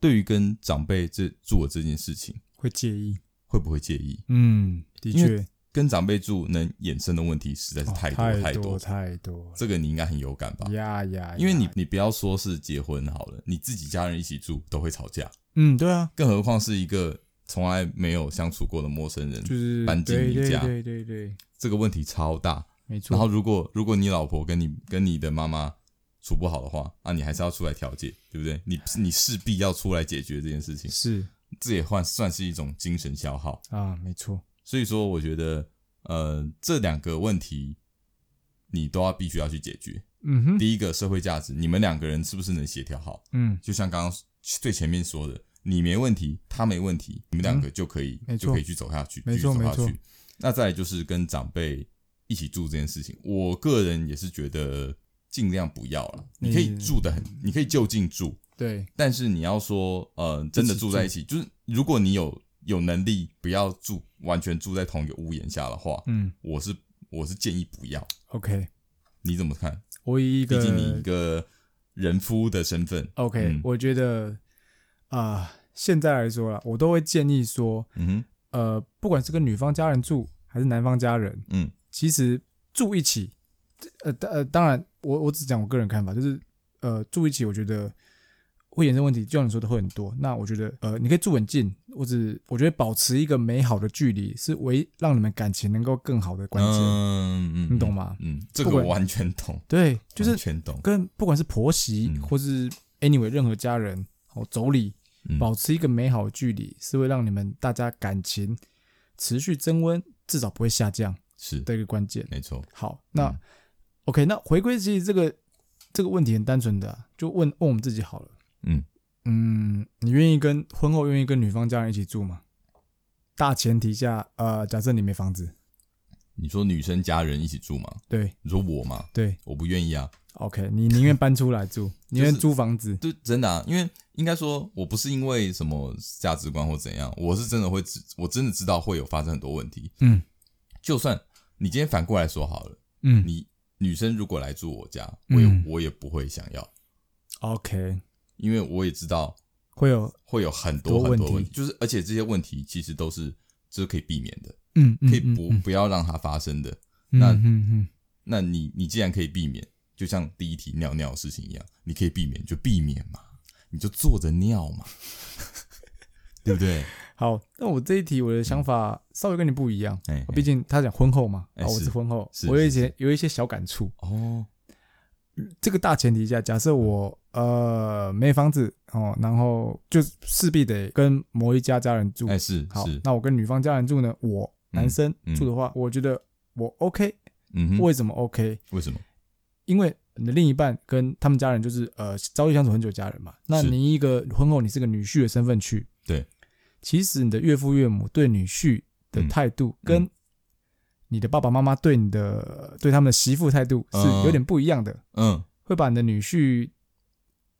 对于跟长辈这做的这件事情，会介意，会不会介意？嗯，的因为确，跟长辈住能衍生的问题实在是哦太多、太太多太多，这个你应该很有感吧？呀呀，因为你呀你不要说是结婚好了，你自己家人一起住都会吵架，嗯，对啊，更何况是一个从来没有相处过的陌生人，就是搬进对你家对对对对，这个问题超大。没错。然后如果如果你老婆跟你跟你的妈妈处不好的话，啊，你还是要出来调解，对不对？你你势必要出来解决这件事情，是这也算算是一种精神消耗。啊，没错，所以说，我觉得呃这两个问题你都要必须要去解决。嗯哼，第一个社会价值，你们两个人是不是能协调好？嗯，就像刚刚最前面说的，你没问题，他没问题，你们两个就可以、嗯就可以去走下去，继续走下去。那再来就是跟长辈一起住这件事情，我个人也是觉得尽量不要了。你你可以住的很，你可以就近住，对，但是你要说呃真的住在一起，就是如果你有有能力不要住完全住在同一个屋檐下的话，嗯。我是我是建议不要。，OK，你怎么看？我以一个毕竟你一个人夫的身份，OK，、嗯。我觉得啊、现在来说啦，我都会建议说，嗯哼，呃，不管是跟女方家人住还是男方家人，嗯。其实住一起，呃呃，当然我我只讲我个人看法，就是呃住一起，我觉得会衍生问题，就像你说的会很多。那我觉得呃你可以住很近，或者我觉得保持一个美好的距离，是唯让你们感情能够更好的关键。嗯嗯，你懂吗？嗯，这个我完全懂，对，就是完全懂。跟不管是婆媳、嗯或是 anyway 任何家人哦妯娌，嗯保持一个美好的距离，是会让你们大家感情持续增温，至少不会下降是的一个关键。没错，好，那、嗯 OK，那回归其实这个这个问题很单纯的啊、就问问我们自己好了。嗯嗯，你愿意跟婚后愿意跟女方家人一起住吗？大前提下，呃，假设你没房子，你说女生家人一起住吗？对你说我吗？对我不愿意啊，，OK，你宁愿搬出来住，宁愿租房子，就真的啊，因为应该说，我不是因为什么价值观或怎样，我是真的会知，我真的知道会有发生很多问题。嗯就算你今天反过来说好了，嗯你女生如果来住我家，我也、嗯我也不会想要，，OK，因为我也知道会有会有很多很多问题，就是而且这些问题其实都是这是可以避免的。嗯，嗯可以不、不要让它发生的。嗯那嗯嗯那你你既然可以避免，就像第一题尿尿的事情一样，你可以避免就避免嘛，你就坐着尿嘛，对不对？好，那我这一题我的想法稍微跟你不一样，哎，毕竟他讲婚后嘛，哎啊，我是是婚后，我有一些有一些小感触。哦，这个大前提下，假设我呃没房子哦，然后就势必得跟某一家家人住。哎是好是，，那我跟女方家人住呢，我男生嗯住的话，我觉得我 OK。嗯，为什么 OK？为什么？因为你的另一半跟他们家人就是呃朝夕相处很久的家人嘛，那是你一个婚后你是个女婿的身份去，对，其实你的岳父岳母对女婿的态度嗯。跟你的爸爸妈妈对你的对他们的媳妇态度是有点不一样的，嗯，会把你的女婿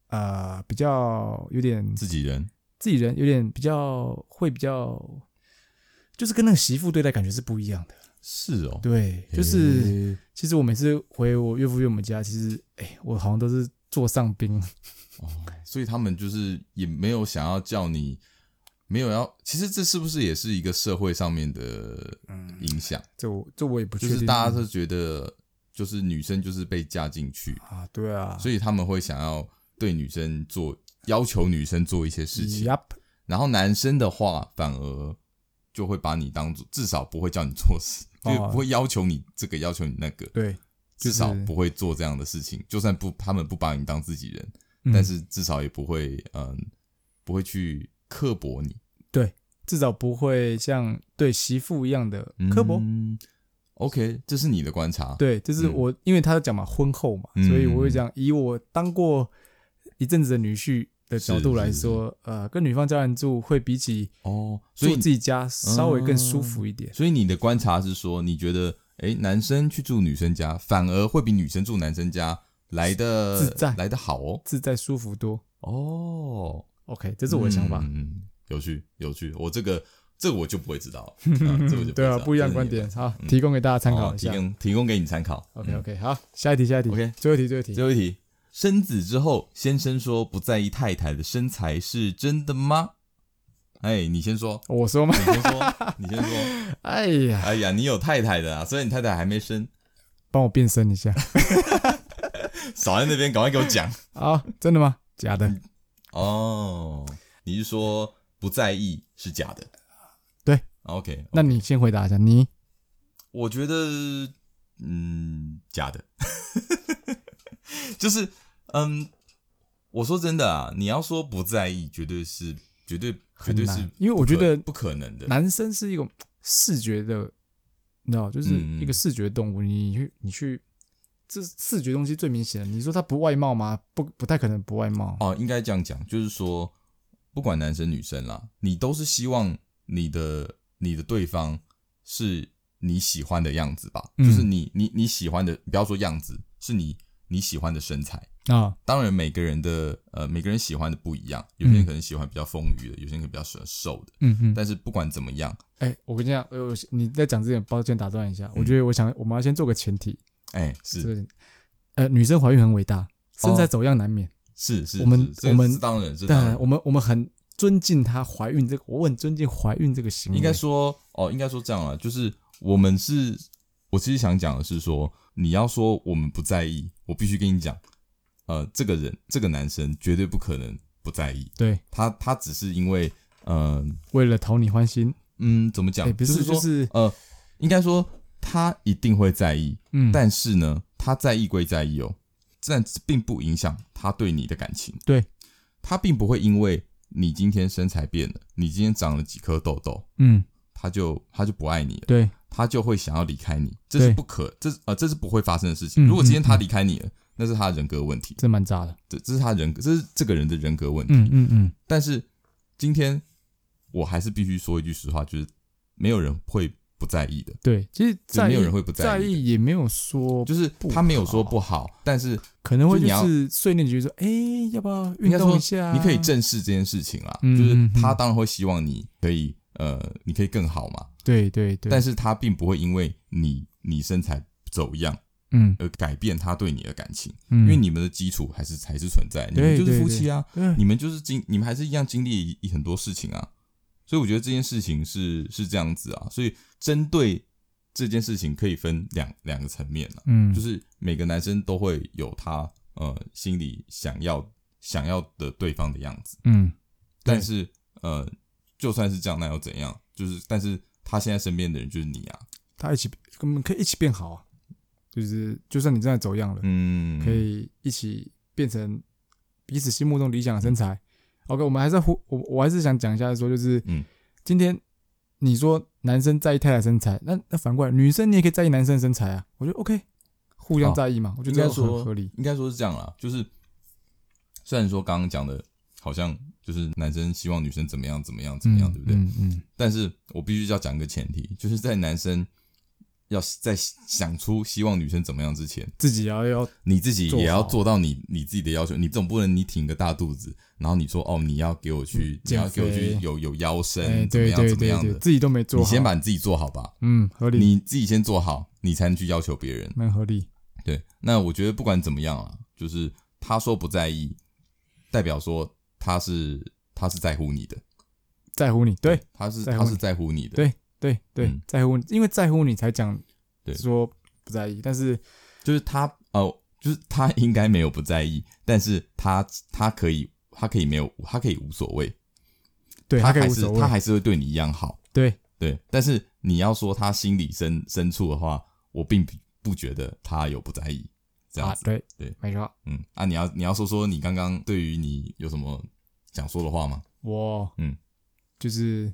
呃比较有点自己人，自己人有点比较会比较，就是跟那个媳妇对待感觉是不一样的。是哦，对，就是其实我每次回我岳父岳母家，其实哎，我好像都是座上宾。哦，所以他们就是也没有想要叫你，没有要，其实这是不是也是一个社会上面的影响？这我这我也不确定。就是大家都觉得，就是女生就是被嫁进去，啊，对啊，所以他们会想要对女生做要求女生做一些事情。然后男生的话反而就会把你当做至少不会叫你做事，哦。就不会要求你这个要求你那个，对，就是至少不会做这样的事情。就算不他们不把你当自己人，嗯。但是至少也不会嗯不会去刻薄你，对至少不会像对媳妇一样的刻薄。嗯 OK，这是你的观察，对，这是我，因为他讲嘛，婚后嘛，嗯所以我会讲，以我当过一阵子的女婿的角度来说，呃，跟女方家人住会比起哦，住自己家稍微更舒服一点。所以你的观察是说，你觉得，哎，男生去住女生家，反而会比女生住男生家来的自在来的好哦。自在舒服多。哦，OK，这是我的想法。嗯，有趣有趣。我这个这个我就不会知道了，嗯 这个知道对啊，不一样观点，好，嗯提供给大家参考一下。供提供给你参考。OK 嗯 OK，好，下一题，下一题。OK 最后一题，最后一题。最后一题，生子之后，先生说不在意太太的身材是真的吗？哎，你先说，我说吗你，先说，你先说。哎呀，哎呀，你有太太的啊，虽然你太太还没生，帮我变身一下。少在那边，赶快给我讲。啊，真的吗？假的。哦，你是说不在意是假的？对，OK，那你先回答一下，你我觉得，嗯，假的，就是，嗯，我说真的啊，你要说不在意，绝对是，绝对，绝对是，因为我觉得不可能的。男生是一种视觉的，你知道，就是嗯一个视觉动物。你去，你去，这视觉东西最明显的。你说他不外貌吗？不，不太可能不外貌。哦，应该这样讲，就是说，不管男生女生啦，你都是希望你的你的对方是你喜欢的样子吧？嗯就是你你你喜欢的，不要说样子，是你你喜欢的身材。啊，当然，每个人的呃，每个人喜欢的不一样，有些人可能喜欢比较丰腴的，有些人可能比较喜欢瘦的。嗯嗯。但是不管怎么样，哎，我跟你讲，呃，你在讲之前，抱歉打断一下。我觉得我想，我们要先做个前提，哎，这是个呃，女生怀孕很伟大，身材哦走样难免。是是，我们是我们当然，是当然我们我们很尊敬她怀孕这个，我很尊敬怀孕这个行为。应该说哦，应该说这样了，就是我们是，我其实想讲的是说，你要说我们不在意，我必须跟你讲，呃，这个人这个男生绝对不可能不在意，对，他他只是因为，嗯、呃、为了讨你欢心，嗯，怎么讲？哎，不是，说就是呃，应该说他一定会在意，嗯，但是呢，他在意归在意哦，但并不影响他对你的感情。对，他并不会因为你今天身材变了，你今天长了几颗痘痘，嗯，他就他就不爱你了，对，他就会想要离开你。这是不可，这是呃这是不会发生的事情。嗯如果今天他嗯离开你了，那是他人格问题，这蛮渣的。这这是他人格，这是这个人的人格问题。嗯嗯嗯，但是今天我还是必须说一句实话，就是没有人会不在意的，对，其实在意就没有人会不在在意在意也没有说，就是他没有说不好，但是可能会就就你要是碎念几句说，哎，要不要运动一下？你可以正视这件事情啦，嗯就是他当然会希望你可以呃，你可以更好嘛，对对对，但是他并不会因为你你身材走样嗯。而改变他对你的感情，嗯，因为你们的基础还是还是存在，你对们就是夫妻啊，对。你们就是经你们还是一样经历很多事情啊，所以我觉得这件事情是是这样子啊，所以针对这件事情可以分两两个层面啊，嗯，就是每个男生都会有他呃心里想要想要的对方的样子，嗯，但是呃就算是这样，那又怎样？就是但是他现在身边的人就是你啊，他一起我们可以一起变好啊，就是就算你正在走样了，嗯，可以一起变成彼此心目中理想的身材。OK，我们还是呼我我还是想讲一下说，就是嗯，今天你说男生在意太太身材，那那反过来女生你也可以在意男生的身材啊，我觉得 OK，互相在意嘛，我觉得这样说合理。应该说是这样啦，就是虽然说刚刚讲的好像就是男生希望女生怎么样怎么样怎么样，对不对？嗯嗯。但是我必须要讲一个前提，就是在男生。要在想出希望女生怎么样之前，自己要要你自己也要做到你你自己的要求。你总不能你挺个大肚子，然后你说哦，你要给我去，你要给我去有有腰身，怎么样怎么样的，自己都没做好，你先把你自己做好吧。嗯，合理。你自己先做好，你才能去要求别人。蛮合理。对，那我觉得不管怎么样啊，就是他说不在意，代表说他是他是在乎你的，在乎你，对，他是他是在乎你的，对。对对，嗯、在乎，因为在乎你才讲，对，说不在意，但是就是他哦，就是他应该没有不在意，但是他他可以，他可以没有，他可以无所谓，对，他还是他还是会对你一样好，对。对，但是你要说他心里深深处的话，我并不不觉得他有不在意，这样子，啊、对对，没错，嗯，啊，你要你要说说你刚刚对于你有什么想说的话吗？我，嗯，就是。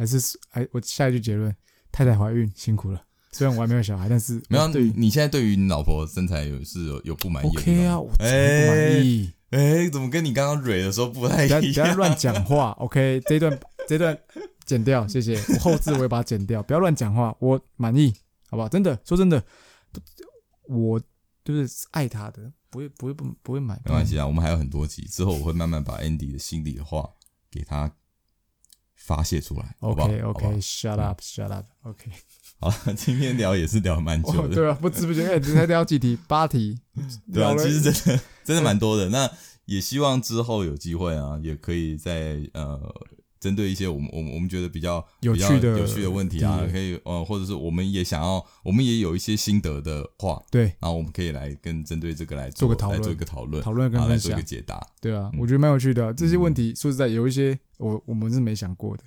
还是哎，我下一句结论：太太怀孕辛苦了。虽然我还没有小孩，但是没有。你现在对于你老婆身材有是有有不满意？OK 啊，我不满意？哎、欸，怎么跟你刚刚蕊的时候不太一样？不要乱讲话。OK，这段这段剪掉，谢谢。我后置我也把它剪掉，不要乱讲话。我满意，好不好？真的，说真的，我就是爱她的，不会不会不不会买。没关系啊，我们还有很多集，之后我会慢慢把 Andy 的心里的话给他。发泄出来，OK OK，Shut up，Shut up，OK。好，今天聊也是聊蛮久的，对啊，不知不觉哎，才聊几题，八题，对啊，其实真的真的蛮多的。那也希望之后有机会啊，也可以在呃，针对一些我们我们我们觉得比较有趣的有趣的问题啊，可以呃，或者是我们也想要，我们也有一些心得的话，对，然后我们可以来跟针对这个来做个讨论，做一个讨论，讨论跟来做一个解答。对啊，我觉得蛮有趣的。这些问题说实在有一些。我我们是没想过的，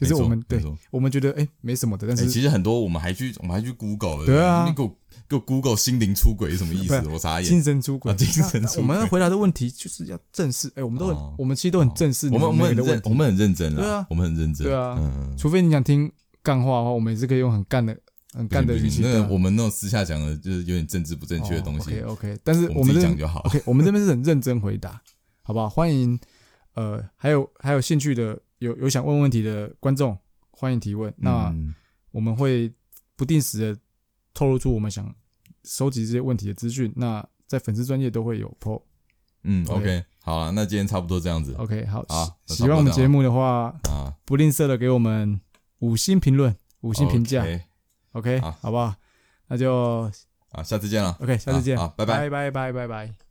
就是我们对，我们觉得哎没什么的，但是其实很多我们还去我们还去 Google 了，对啊，你给我给我 Google 心灵出轨是什么意思？我傻眼，精神出轨，精神出轨。我们要回答的问题就是要正视，哎，我们都很，我们其实都很正视。我们我们很认，我们很认真对啊，我们很认真，对啊，嗯除非你想听干话的话，我们也是可以用很干的、很干的语气。那我们那种私下讲的，就是有点政治不正确的东西。OK OK，但是我们讲就好。OK，我们这边是很认真回答，好不好？欢迎，呃，还有还有兴趣的。有有想问问题的观众，欢迎提问。那我们会不定时的透露出我们想收集这些问题的资讯。那在粉丝专业都会有 po。嗯，OK，好了，那今天差不多这样子。OK，好，喜欢我们节目的话啊，不吝啬的给我们五星评论、五星评价。OK，好不好？那就啊，下次见了。OK，下次见。好，拜拜，拜拜，拜拜。